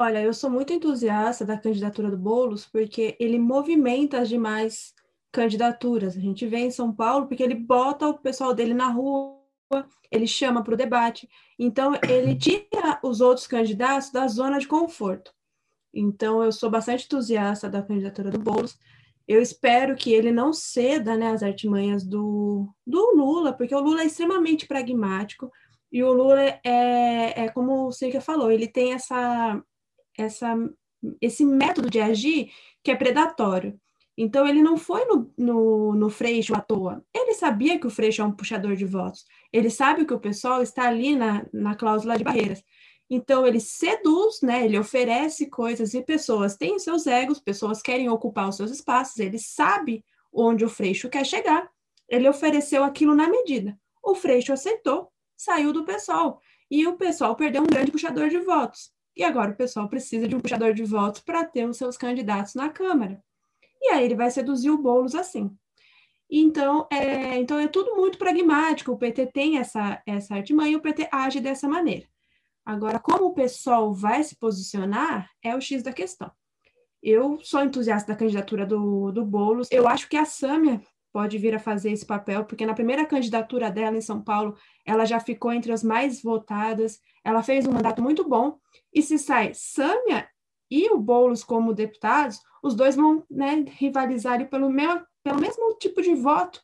Olha, eu sou muito entusiasta da candidatura do Boulos porque ele movimenta as demais candidaturas. A gente vê em São Paulo porque ele bota o pessoal dele na rua, ele chama para o debate. Então, ele tira os outros candidatos da zona de conforto. Então, eu sou bastante entusiasta da candidatura do Boulos. Eu espero que ele não ceda né, às artimanhas do, do Lula, porque o Lula é extremamente pragmático. E o Lula é, é como o Circa falou, ele tem essa essa, esse método de agir que é predatório. Então, ele não foi no, no, no Freixo à toa. Ele sabia que o Freixo é um puxador de votos. Ele sabe que o pessoal está ali na, na cláusula de barreiras. Então, ele seduz, né? ele oferece coisas e pessoas têm seus egos, pessoas querem ocupar os seus espaços, ele sabe onde o Freixo quer chegar. Ele ofereceu aquilo na medida. O Freixo aceitou, saiu do pessoal. E o pessoal perdeu um grande puxador de votos. E agora o pessoal precisa de um puxador de votos para ter os seus candidatos na Câmara. E aí ele vai seduzir o Boulos assim. Então é, então é tudo muito pragmático. O PT tem essa, essa artimanha e o PT age dessa maneira. Agora, como o pessoal vai se posicionar é o X da questão. Eu sou entusiasta da candidatura do, do Boulos. Eu acho que a Sâmia pode vir a fazer esse papel, porque na primeira candidatura dela em São Paulo, ela já ficou entre as mais votadas, ela fez um mandato muito bom, e se sai Sâmia e o Boulos como deputados, os dois vão né, rivalizar pelo, meu, pelo mesmo tipo de voto,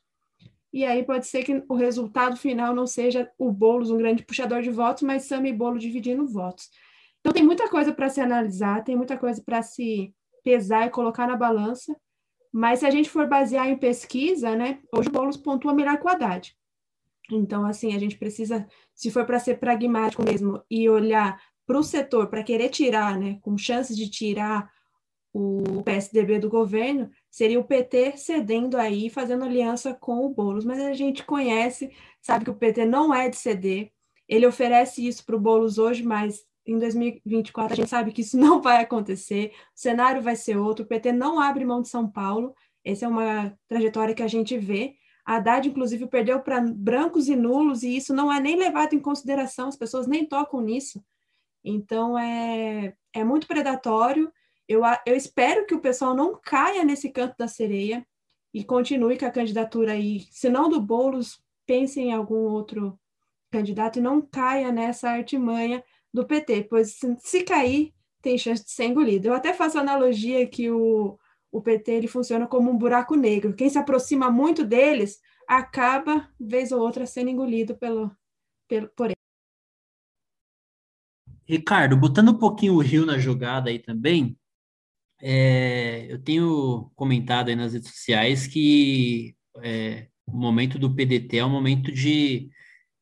e aí pode ser que o resultado final não seja o Boulos um grande puxador de votos, mas Sâmia e Boulos dividindo votos. Então tem muita coisa para se analisar, tem muita coisa para se pesar e colocar na balança, mas se a gente for basear em pesquisa, né, hoje o Boulos pontua melhor com Haddad. Então, assim, a gente precisa, se for para ser pragmático mesmo e olhar para o setor, para querer tirar, né, com chances de tirar o PSDB do governo, seria o PT cedendo aí, fazendo aliança com o Boulos. Mas a gente conhece, sabe que o PT não é de ceder. Ele oferece isso para o Boulos hoje, mas em 2024 a gente sabe que isso [laughs] não vai acontecer, o cenário vai ser outro, o PT não abre mão de São Paulo, essa é uma trajetória que a gente vê. A Haddad, inclusive, perdeu para brancos e nulos, e isso não é nem levado em consideração, as pessoas nem tocam nisso. Então, é, é muito predatório. Eu, eu espero que o pessoal não caia nesse canto da sereia e continue com a candidatura aí, se não do Boulos, pense em algum outro candidato e não caia nessa artimanha do PT, pois se, se cair, tem chance de ser engolido. Eu até faço analogia que o, o PT ele funciona como um buraco negro. Quem se aproxima muito deles acaba, vez ou outra, sendo engolido pelo, pelo, por ele. Ricardo, botando um pouquinho o Rio na jogada aí também, é, eu tenho comentado aí nas redes sociais que é, o momento do PDT é um momento de,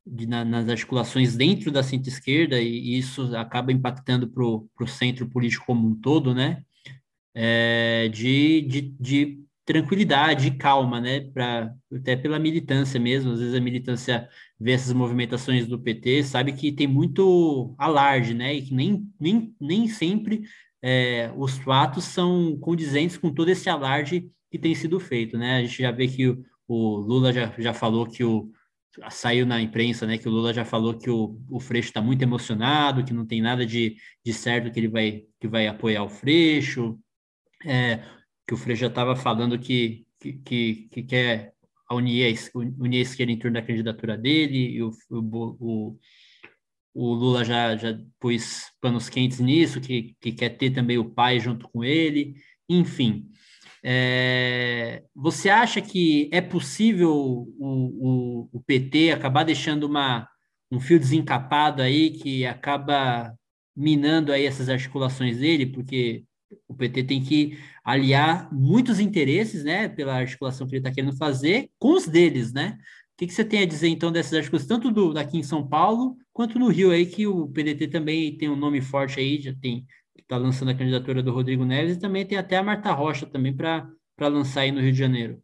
de na, nas articulações dentro da centro-esquerda, e, isso acaba impactando para o centro político como um todo, né? é, de, de, de tranquilidade e calma, né? Pra, até pela militância mesmo. Às vezes a militância vê essas movimentações do PT, sabe que tem muito alarde, né? E que nem, nem, nem sempre é, os fatos são condizentes com todo esse alarde que tem sido feito, né? A gente já vê que o, o Lula já, já falou que o saiu na imprensa, né, que o Lula já falou que o, o Freixo está muito emocionado, que não tem nada de, de certo que ele vai, que vai apoiar o Freixo, é, que o Freixo já estava falando que, que, que, que quer a, unir a esquerda em torno da candidatura dele, e o, o, o Lula já, já pôs panos quentes nisso, que, que quer ter também o pai junto com ele, enfim. É, você acha que é possível o, o, o PT acabar deixando uma, um fio desencapado aí que acaba minando aí essas articulações dele? Porque o PT tem que aliar muitos interesses, né, pela articulação que ele está querendo fazer, com os deles, né? O que, que, você tem a dizer, então, dessas articulações, tanto do, daqui em São Paulo, quanto no Rio, aí, que o PDT também tem um nome forte aí, já tem, está lançando a candidatura do Rodrigo Neves, e também tem até a Marta Rocha também para lançar aí no Rio de Janeiro.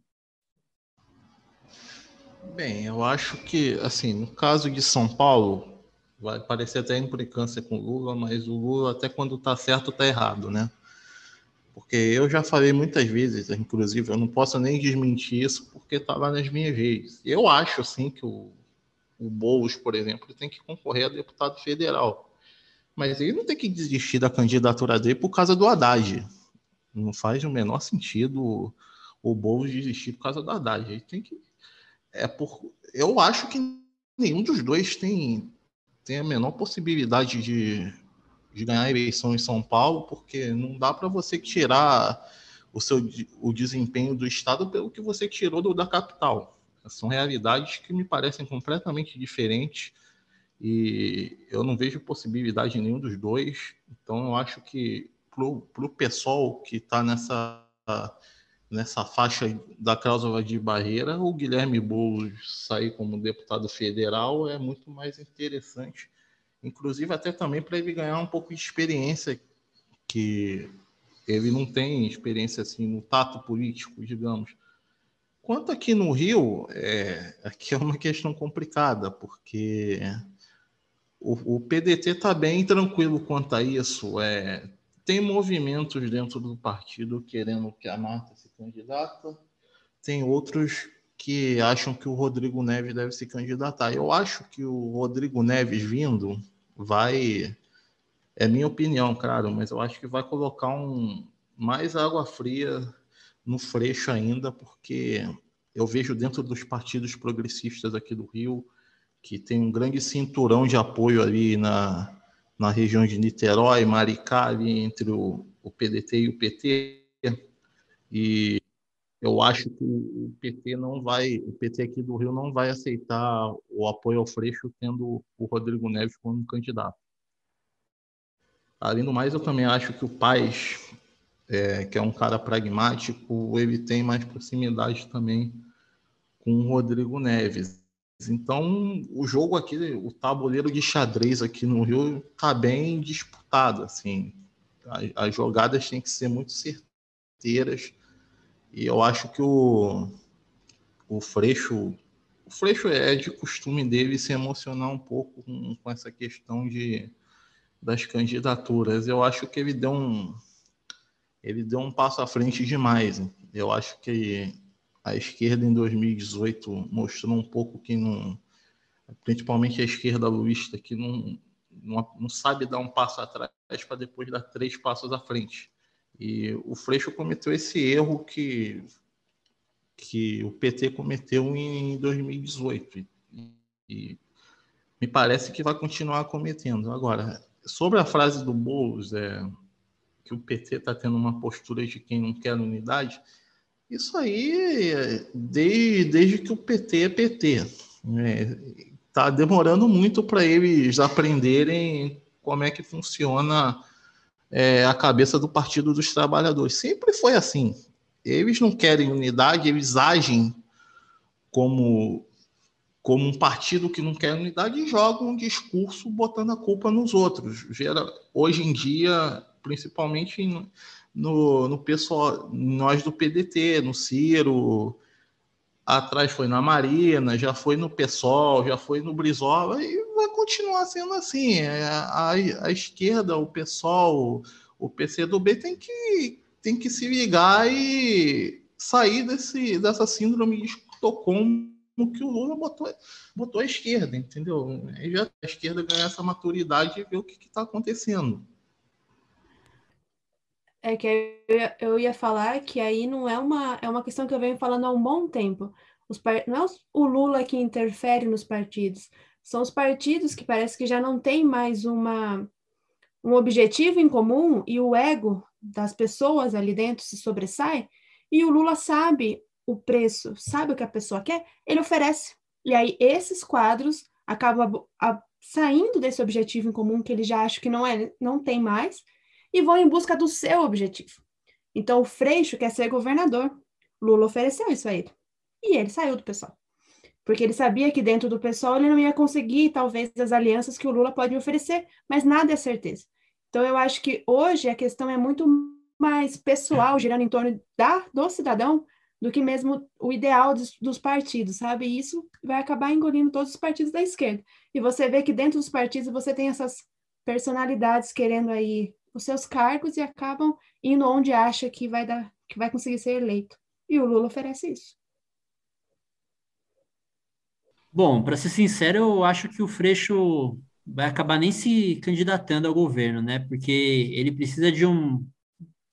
Bem, eu acho que, assim, no caso de São Paulo, vai parecer até implicância com o Lula, mas o Lula, até quando está certo, está errado, né? Porque eu já falei muitas vezes, inclusive, eu não posso nem desmentir isso porque estava tá nas minhas redes. Eu acho, assim, que o, o Boulos, por exemplo, tem que concorrer a deputado federal. Mas ele não tem que desistir da candidatura dele por causa do Haddad. Não faz o menor sentido o Boulos desistir por causa do Haddad. Ele tem que. É por, eu acho que nenhum dos dois tem, tem a menor possibilidade de, de ganhar a eleição em São Paulo, porque não dá para você tirar o seu o desempenho do estado pelo que você tirou do, da capital. São realidades que me parecem completamente diferentes e eu não vejo possibilidade em nenhum dos dois. Então eu acho que para o pessoal que está nessa nessa faixa da cláusula de barreira, o Guilherme Boulos sair como deputado federal é muito mais interessante inclusive até também para ele ganhar um pouco de experiência que ele não tem experiência assim no tato político, digamos. Quanto aqui no Rio, é, aqui é uma questão complicada, porque o, o PDT está bem tranquilo quanto a isso. É, tem movimentos dentro do partido querendo que a Marta se candidata, tem outros que acham que o Rodrigo Neves deve se candidatar. Eu acho que o Rodrigo Neves vindo vai. É minha opinião, claro, mas eu acho que vai colocar um, mais água fria no freixo ainda, porque eu vejo dentro dos partidos progressistas aqui do Rio que tem um grande cinturão de apoio ali na, na região de Niterói, Maricá, ali entre o, o PDT e o PT. E eu acho que o PT não vai, o PT aqui do Rio não vai aceitar o apoio ao Freixo tendo o Rodrigo Neves como candidato. Além do mais, eu também acho que o Paz, é, que é um cara pragmático, ele tem mais proximidade também com o Rodrigo Neves. Então, o jogo aqui, o tabuleiro de xadrez aqui no Rio está bem disputado, assim. As, as jogadas têm que ser muito certeiras e eu acho que o, o Freixo, o Freixo é de costume dele se emocionar um pouco com, com essa questão de, das candidaturas. Eu acho que ele deu um ele deu um passo à frente demais. Eu acho que a esquerda em 2018 mostrou um pouco que não, principalmente a esquerda luísta, que não, não, não sabe dar um passo atrás para depois dar três passos à frente. E o Freixo cometeu esse erro que, que o PT cometeu em 2018. E, e me parece que vai continuar cometendo. Agora, sobre a frase do Boulos, é, que o PT está tendo uma postura de quem não quer unidade, isso aí desde, desde que o PT é PT. Está né? demorando muito para eles aprenderem como é que funciona é, a cabeça do Partido dos Trabalhadores. Sempre foi assim. Eles não querem unidade, eles agem como como um partido que não quer unidade e jogam um discurso botando a culpa nos outros. Hoje em dia, principalmente no, no pessoal, nós do PDT, no Ciro, atrás foi na Marina, já foi no PSOL, já foi no Brizola, e vai continuar sendo assim. É, a, a esquerda, o PSOL, o PCdoB tem que, tem que se ligar e sair desse, dessa síndrome de Estocolmo que o Lula botou, botou à esquerda, entendeu? Aí já a esquerda ganhar essa maturidade e ver o que está acontecendo. É que eu ia, eu ia falar que aí não é uma, é uma questão que eu venho falando há um bom tempo. Os, não é o Lula que interfere nos partidos, são os partidos que parece que já não tem mais uma, um objetivo em comum e o ego das pessoas ali dentro se sobressai, e o Lula sabe o preço, sabe o que a pessoa quer, ele oferece. E aí esses quadros acabam a, a, saindo desse objetivo em comum que ele já acha que não é, não tem mais, e vão em busca do seu objetivo. Então, o Freixo quer ser governador. Lula ofereceu isso a ele. E ele saiu do pessoal. Porque ele sabia que dentro do pessoal ele não ia conseguir, talvez, as alianças que o Lula pode oferecer, mas nada é certeza. Então, eu acho que hoje a questão é muito mais pessoal, girando em torno da, do cidadão, do que mesmo o ideal dos, dos, partidos, sabe? E isso vai acabar engolindo todos os partidos da esquerda. E você vê que dentro dos partidos você tem essas personalidades querendo aí os seus cargos e acabam indo onde acha que vai dar, que vai conseguir ser eleito. E o Lula oferece isso. Bom, para ser sincero, eu acho que o Freixo vai acabar nem se candidatando ao governo, né? Porque ele precisa de um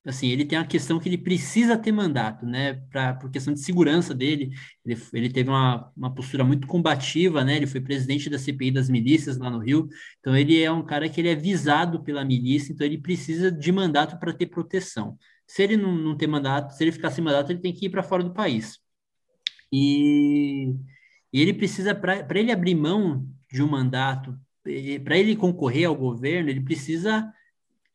assim, ele tem a questão que ele precisa ter mandato, né, pra, por questão de segurança dele, ele, ele teve uma, uma postura muito combativa, né, ele foi presidente da CPI das milícias lá no Rio, então ele é um cara que ele é visado pela milícia, então ele precisa de mandato para ter proteção. Se ele não, não ter mandato, se ele ficar sem mandato, ele tem que ir para fora do país. E, e ele precisa, para ele abrir mão de um mandato, para ele concorrer ao governo, ele precisa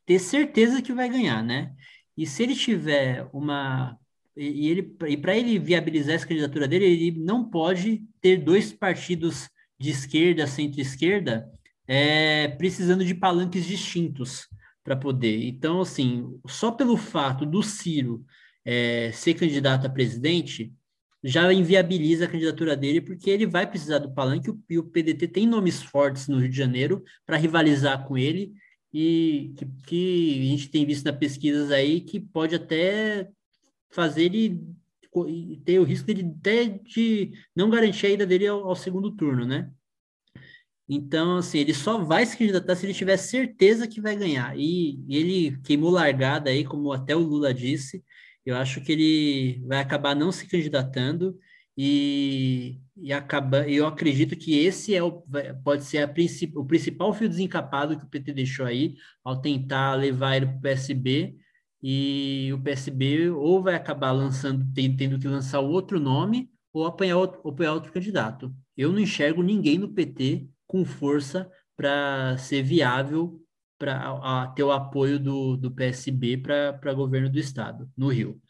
ter certeza que vai ganhar, né? E se ele tiver uma e ele e para ele viabilizar essa candidatura dele, ele não pode ter dois partidos de esquerda, centro-esquerda, é, precisando de palanques distintos para poder. Então, assim, só pelo fato do Ciro é, ser candidato a presidente, já inviabiliza a candidatura dele, porque ele vai precisar do palanque e o PDT tem nomes fortes no Rio de Janeiro para rivalizar com ele e que, que a gente tem visto nas pesquisas aí que pode até fazer ele ter o risco de até de não garantir a ida dele ao, ao, segundo turno, né? Então, assim, ele só vai se candidatar se ele tiver certeza que vai ganhar. E, e ele queimou largada aí, como até o Lula disse. Eu acho que ele vai acabar não se candidatando e, e acaba, eu acredito que esse é o, pode ser princip, o principal fio desencapado que o PT deixou aí ao tentar levar ele para o PSB e o PSB ou vai acabar lançando, tendo que lançar outro nome ou apanhar outro, ou apoiar outro candidato. Eu não enxergo ninguém no PT com força para ser viável para ter o apoio do, do PSB para governo do estado, no Rio.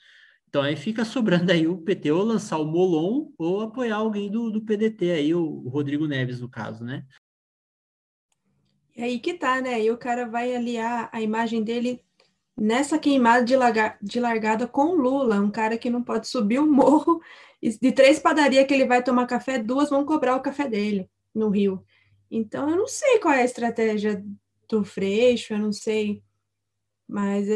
Então aí fica sobrando aí o PT ou lançar o Molon ou apoiar alguém do, do PDT aí, o, o Rodrigo Neves, no caso, né? E aí que tá, né? E o cara vai aliar a imagem dele nessa queimada de, larga, de largada com o Lula, um cara que não pode subir o morro. De três padarias que ele vai tomar café, duas vão cobrar o café dele no Rio. Então eu não sei qual é a estratégia do Freixo, eu não sei. Mas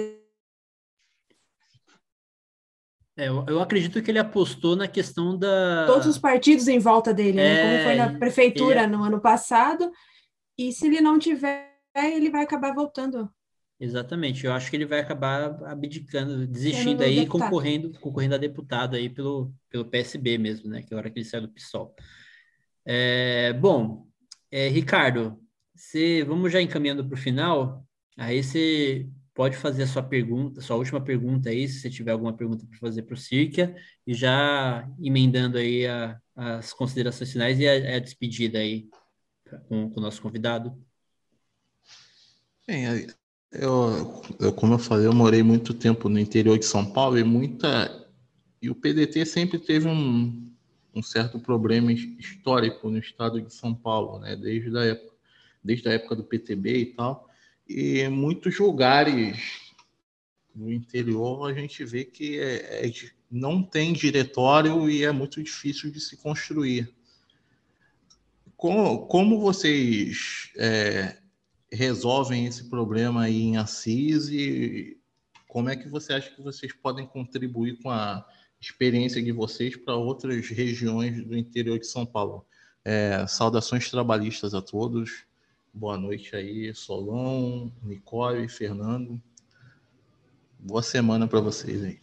é, eu, eu, acredito que ele apostou na questão da. Todos os partidos em volta dele, é, né? Como foi na prefeitura ele... no ano passado. E se ele não tiver, ele vai acabar voltando. Exatamente, eu acho que ele vai acabar abdicando, desistindo aí e concorrendo, concorrendo a deputado aí pelo, pelo PSB mesmo, né? Que é a hora que ele saiu do PSOL. É, bom, é, Ricardo, você, vamos já encaminhando para o final. Aí você pode fazer a sua pergunta, sua última pergunta aí, se você tiver alguma pergunta para fazer para o Circa, e já emendando aí a, as considerações finais e a, a despedida aí com, com, o nosso convidado. Bem, eu, eu, como eu falei, eu morei muito tempo no interior de São Paulo e muita e o PDT sempre teve um, um certo problema histórico no estado de São Paulo, né? Desde a época, desde a época do PTB e tal e muitos lugares no interior a gente vê que é, é, não tem diretório e é muito difícil de se construir. Como, como vocês é, resolvem esse problema aí em Assis e como é que você acha que vocês podem contribuir com a experiência de vocês para outras regiões do interior de São Paulo? É, saudações trabalhistas a todos. Boa noite aí, Solon, Nicole, Fernando. Boa semana para vocês aí.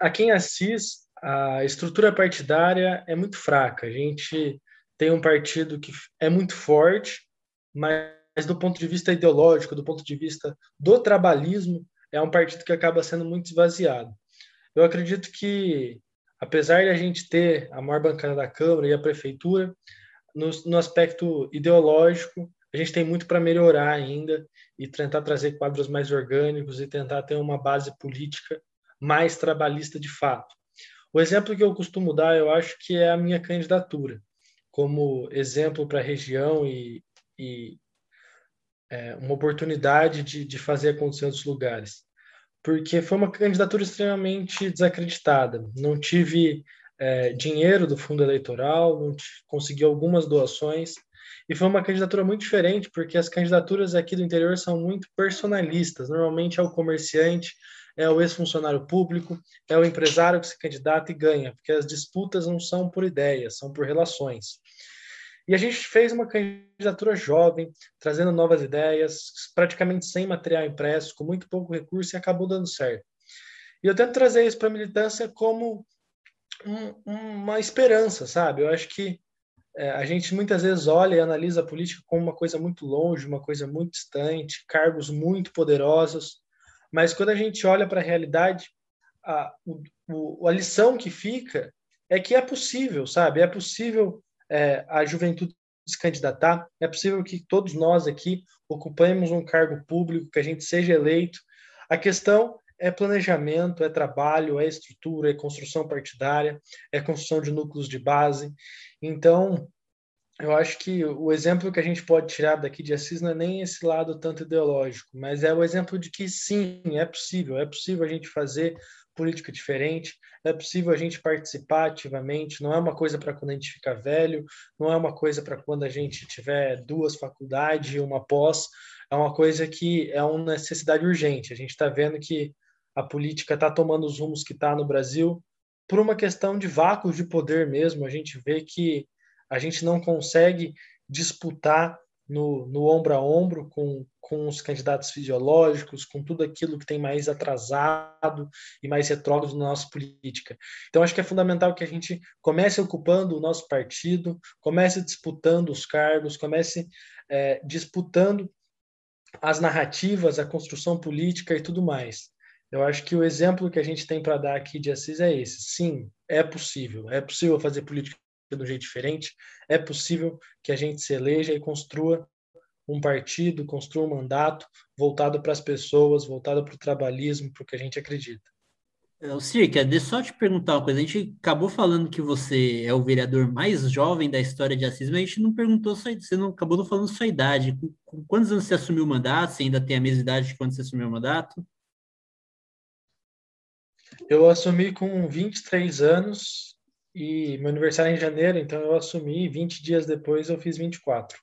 Aqui em Assis, a estrutura partidária é muito fraca. A gente tem um partido que é muito forte, mas do ponto de vista ideológico, do ponto de vista do trabalhismo, é um partido que acaba sendo muito esvaziado. Eu acredito que, apesar de a gente ter a maior bancada da Câmara e a Prefeitura, no, no aspecto ideológico, a gente tem muito para melhorar ainda e tentar trazer quadros mais orgânicos e tentar ter uma base política mais trabalhista de fato. O exemplo que eu costumo dar, eu acho que é a minha candidatura, como exemplo para a região e, e é, uma oportunidade de, de fazer acontecer em outros lugares. Porque foi uma candidatura extremamente desacreditada. Não tive é, dinheiro do fundo eleitoral, conseguiu algumas doações, e foi uma candidatura muito diferente, porque as candidaturas aqui do interior são muito personalistas. Normalmente é o comerciante, é o ex-funcionário público, é o empresário que se candidata e ganha, porque as disputas não são por ideias, são por relações. E a gente fez uma candidatura jovem, trazendo novas ideias, praticamente sem material impresso, com muito pouco recurso, e acabou dando certo. E eu tento trazer isso para a militância como um, uma esperança, sabe? Eu acho que é, a gente muitas vezes olha e analisa a política como uma coisa muito longe, uma coisa muito distante, cargos muito poderosos, mas quando a gente olha para a realidade, a, o, a lição que fica é que é possível, sabe? É possível é, a juventude se candidatar, é possível que todos nós aqui ocupemos um cargo público, que a gente seja eleito. A questão é planejamento, é trabalho, é estrutura, é construção partidária, é construção de núcleos de base. Então, eu acho que o exemplo que a gente pode tirar daqui de Assis não é nem esse lado tanto ideológico, mas é o exemplo de que sim, é possível, é possível a gente fazer política diferente, é possível a gente participar ativamente, não é uma coisa para quando a gente ficar velho, não é uma coisa para quando a gente tiver duas faculdades e uma pós, é uma coisa que é uma necessidade urgente. A gente está vendo que a política está tomando os rumos que está no Brasil por uma questão de vácuo de poder mesmo. A gente vê que a gente não consegue disputar no, no ombro a ombro com, com os candidatos fisiológicos, com tudo aquilo que tem mais atrasado e mais retrógrado na nossa política. Então, acho que é fundamental que a gente comece ocupando o nosso partido, comece disputando os cargos, comece é, disputando as narrativas, a construção política e tudo mais. Eu acho que o exemplo que a gente tem para dar aqui de Assis é esse. Sim, é possível. É possível fazer política de um jeito diferente. É possível que a gente se eleja e construa um partido, construa um mandato voltado para as pessoas, voltado para o trabalhismo, para o que a gente acredita. É, Circa, deixa eu só te perguntar uma coisa. A gente acabou falando que você é o vereador mais jovem da história de Assis, mas a gente não perguntou sua, você não acabou não falando sua idade. Com, com quantos anos você assumiu o mandato? Você ainda tem a mesma idade de quando você assumiu o mandato? Eu assumi com 23 anos e meu aniversário é em janeiro, então eu assumi 20 dias depois eu fiz 24.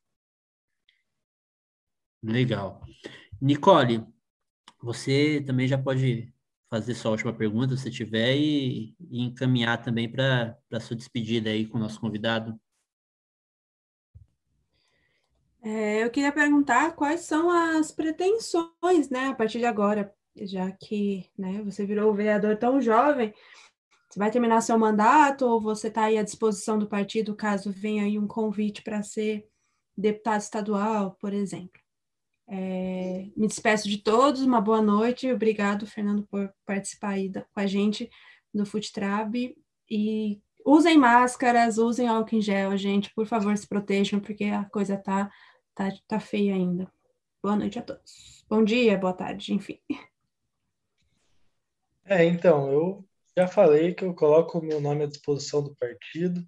Legal. Nicole, você também já pode fazer sua última pergunta, se tiver, e, e encaminhar também para a sua despedida aí com o nosso convidado. É, eu queria perguntar quais são as pretensões, né, a partir de agora, já que né, você virou vereador tão jovem, você vai terminar seu mandato ou você está aí à disposição do partido caso venha aí um convite para ser deputado estadual, por exemplo? É, me despeço de todos, uma boa noite. Obrigado, Fernando, por participar aí da, com a gente do Futrab. E usem máscaras, usem álcool em gel, gente. Por favor, se protejam, porque a coisa tá, tá, tá feia ainda. Boa noite a todos. Bom dia, boa tarde, enfim. É, então, eu já falei que eu coloco o meu nome à disposição do partido.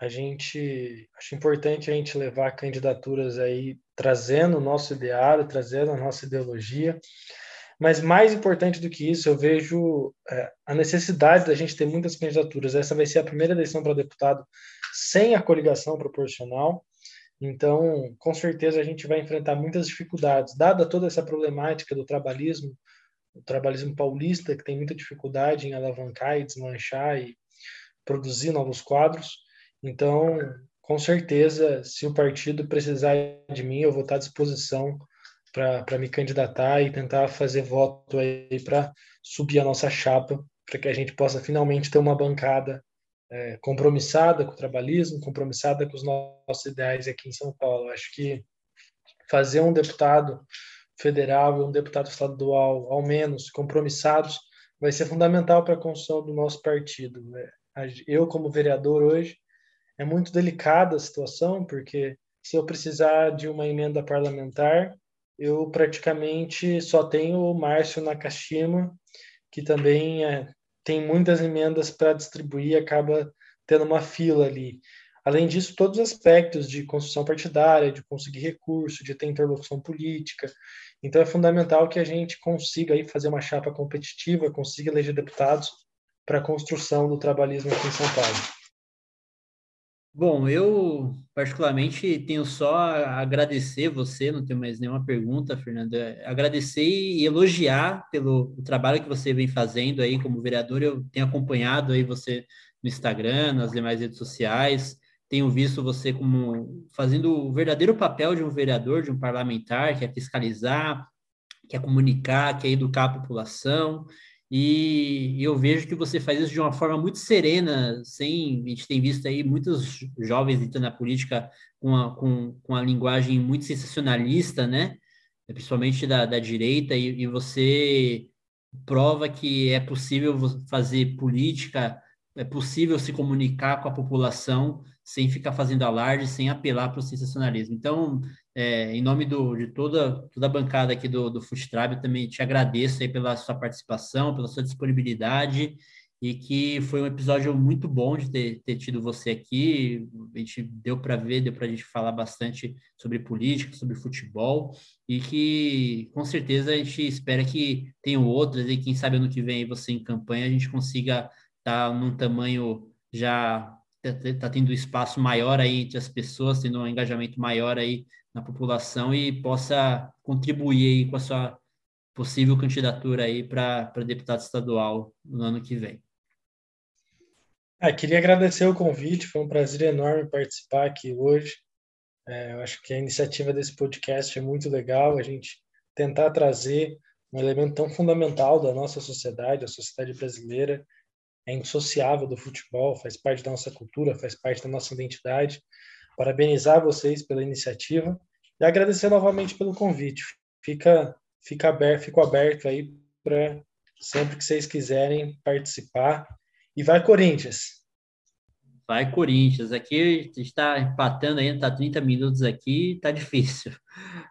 A gente acho importante a gente levar candidaturas aí trazendo o nosso ideário, trazendo a nossa ideologia. Mas mais importante do que isso, eu vejo é, a necessidade da gente ter muitas candidaturas. Essa vai ser a primeira eleição para deputado sem a coligação proporcional. Então, com certeza a gente vai enfrentar muitas dificuldades, dada toda essa problemática do trabalhismo, o trabalhismo paulista, que tem muita dificuldade em alavancar e desmanchar e produzir novos quadros. Então, com certeza, se o partido precisar de mim, eu vou estar à disposição para me candidatar e tentar fazer voto aí para subir a nossa chapa, para que a gente possa finalmente ter uma bancada é, compromissada com o trabalhismo, compromissada com os nossos ideais aqui em São Paulo. Acho que fazer um deputado federal e um deputado estadual, ao menos, compromissados, vai ser fundamental para a construção do nosso partido. Né? Eu, como vereador hoje, é muito delicada a situação, porque se eu precisar de uma emenda parlamentar, eu praticamente só tenho o Márcio Nakashima, que também é, tem muitas emendas para distribuir, acaba tendo uma fila ali. Além disso, todos os aspectos de construção partidária, de conseguir recurso, de ter interlocução política. Então, é fundamental que a gente consiga aí fazer uma chapa competitiva, consiga eleger deputados para a construção do trabalhismo aqui em São Paulo. Bom, eu particularmente tenho só a agradecer você, não tenho mais nenhuma pergunta, Fernanda. É, agradecer e elogiar pelo trabalho que você vem fazendo aí como vereador. Eu tenho acompanhado aí você no Instagram, nas demais redes sociais. Tenho visto você como fazendo o verdadeiro papel de um vereador, de um parlamentar, que é fiscalizar, que é comunicar, que é educar a população. E eu vejo que você faz isso de uma forma muito serena, sem. A gente tem visto aí muitos jovens entrando na política com a, com, com a linguagem muito sensacionalista, né? Principalmente da, da direita, e, e você prova que é possível fazer política, é possível se comunicar com a população sem ficar fazendo alarde, sem apelar para o sensacionalismo. Então, é, em nome do, de toda, toda a bancada aqui do, do Fustrab, também te agradeço aí pela sua participação, pela sua disponibilidade, e que foi um episódio muito bom de ter, ter tido você aqui. A gente deu para ver, deu para a gente falar bastante sobre política, sobre futebol, e que com certeza a gente espera que tenham outras, e quem sabe ano que vem você em campanha a gente consiga estar tá num tamanho já está tendo espaço maior aí entre as pessoas, tendo um engajamento maior aí na população e possa contribuir aí com a sua possível candidatura aí para deputado estadual no ano que vem. Ah, queria agradecer o convite, foi um prazer enorme participar aqui hoje. É, eu acho que a iniciativa desse podcast é muito legal, a gente tentar trazer um elemento tão fundamental da nossa sociedade, a sociedade brasileira, é indissociável do futebol, faz parte da nossa cultura, faz parte da nossa identidade. Parabenizar vocês pela iniciativa e agradecer novamente pelo convite. Fica, fica aberto, fico aberto aí para sempre que vocês quiserem participar. E vai Corinthians! Vai Corinthians. Aqui está empatando ainda, está 30 minutos aqui, está difícil.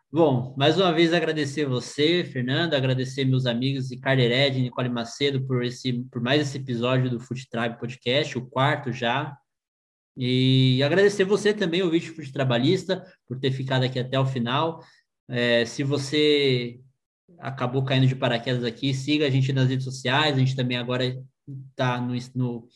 Bom, mais uma vez agradecer você, Fernando, agradecer meus amigos Ricardo Hered e Nicole Macedo por, esse, por mais esse episódio do Foot Tribe Podcast, o quarto já. E agradecer você também, o vídeo Foot Trabalhista, por ter ficado aqui até o final. É, se você acabou caindo de paraquedas aqui, siga a gente nas redes sociais, a gente também agora está no no,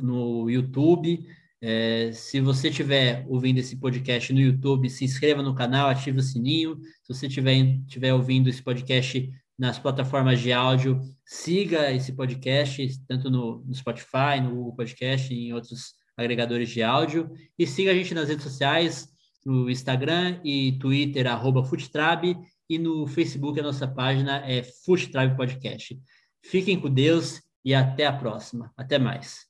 no YouTube. É, se você estiver ouvindo esse podcast no YouTube, se inscreva no canal, ative o sininho. Se você estiver ouvindo esse podcast nas plataformas de áudio, siga esse podcast, tanto no, no Spotify, no Google Podcast e em outros agregadores de áudio. E siga a gente nas redes sociais, no Instagram e Twitter, arroba Futrab, e no Facebook a nossa página é Futrab Podcast. Fiquem com Deus e até a próxima. Até mais.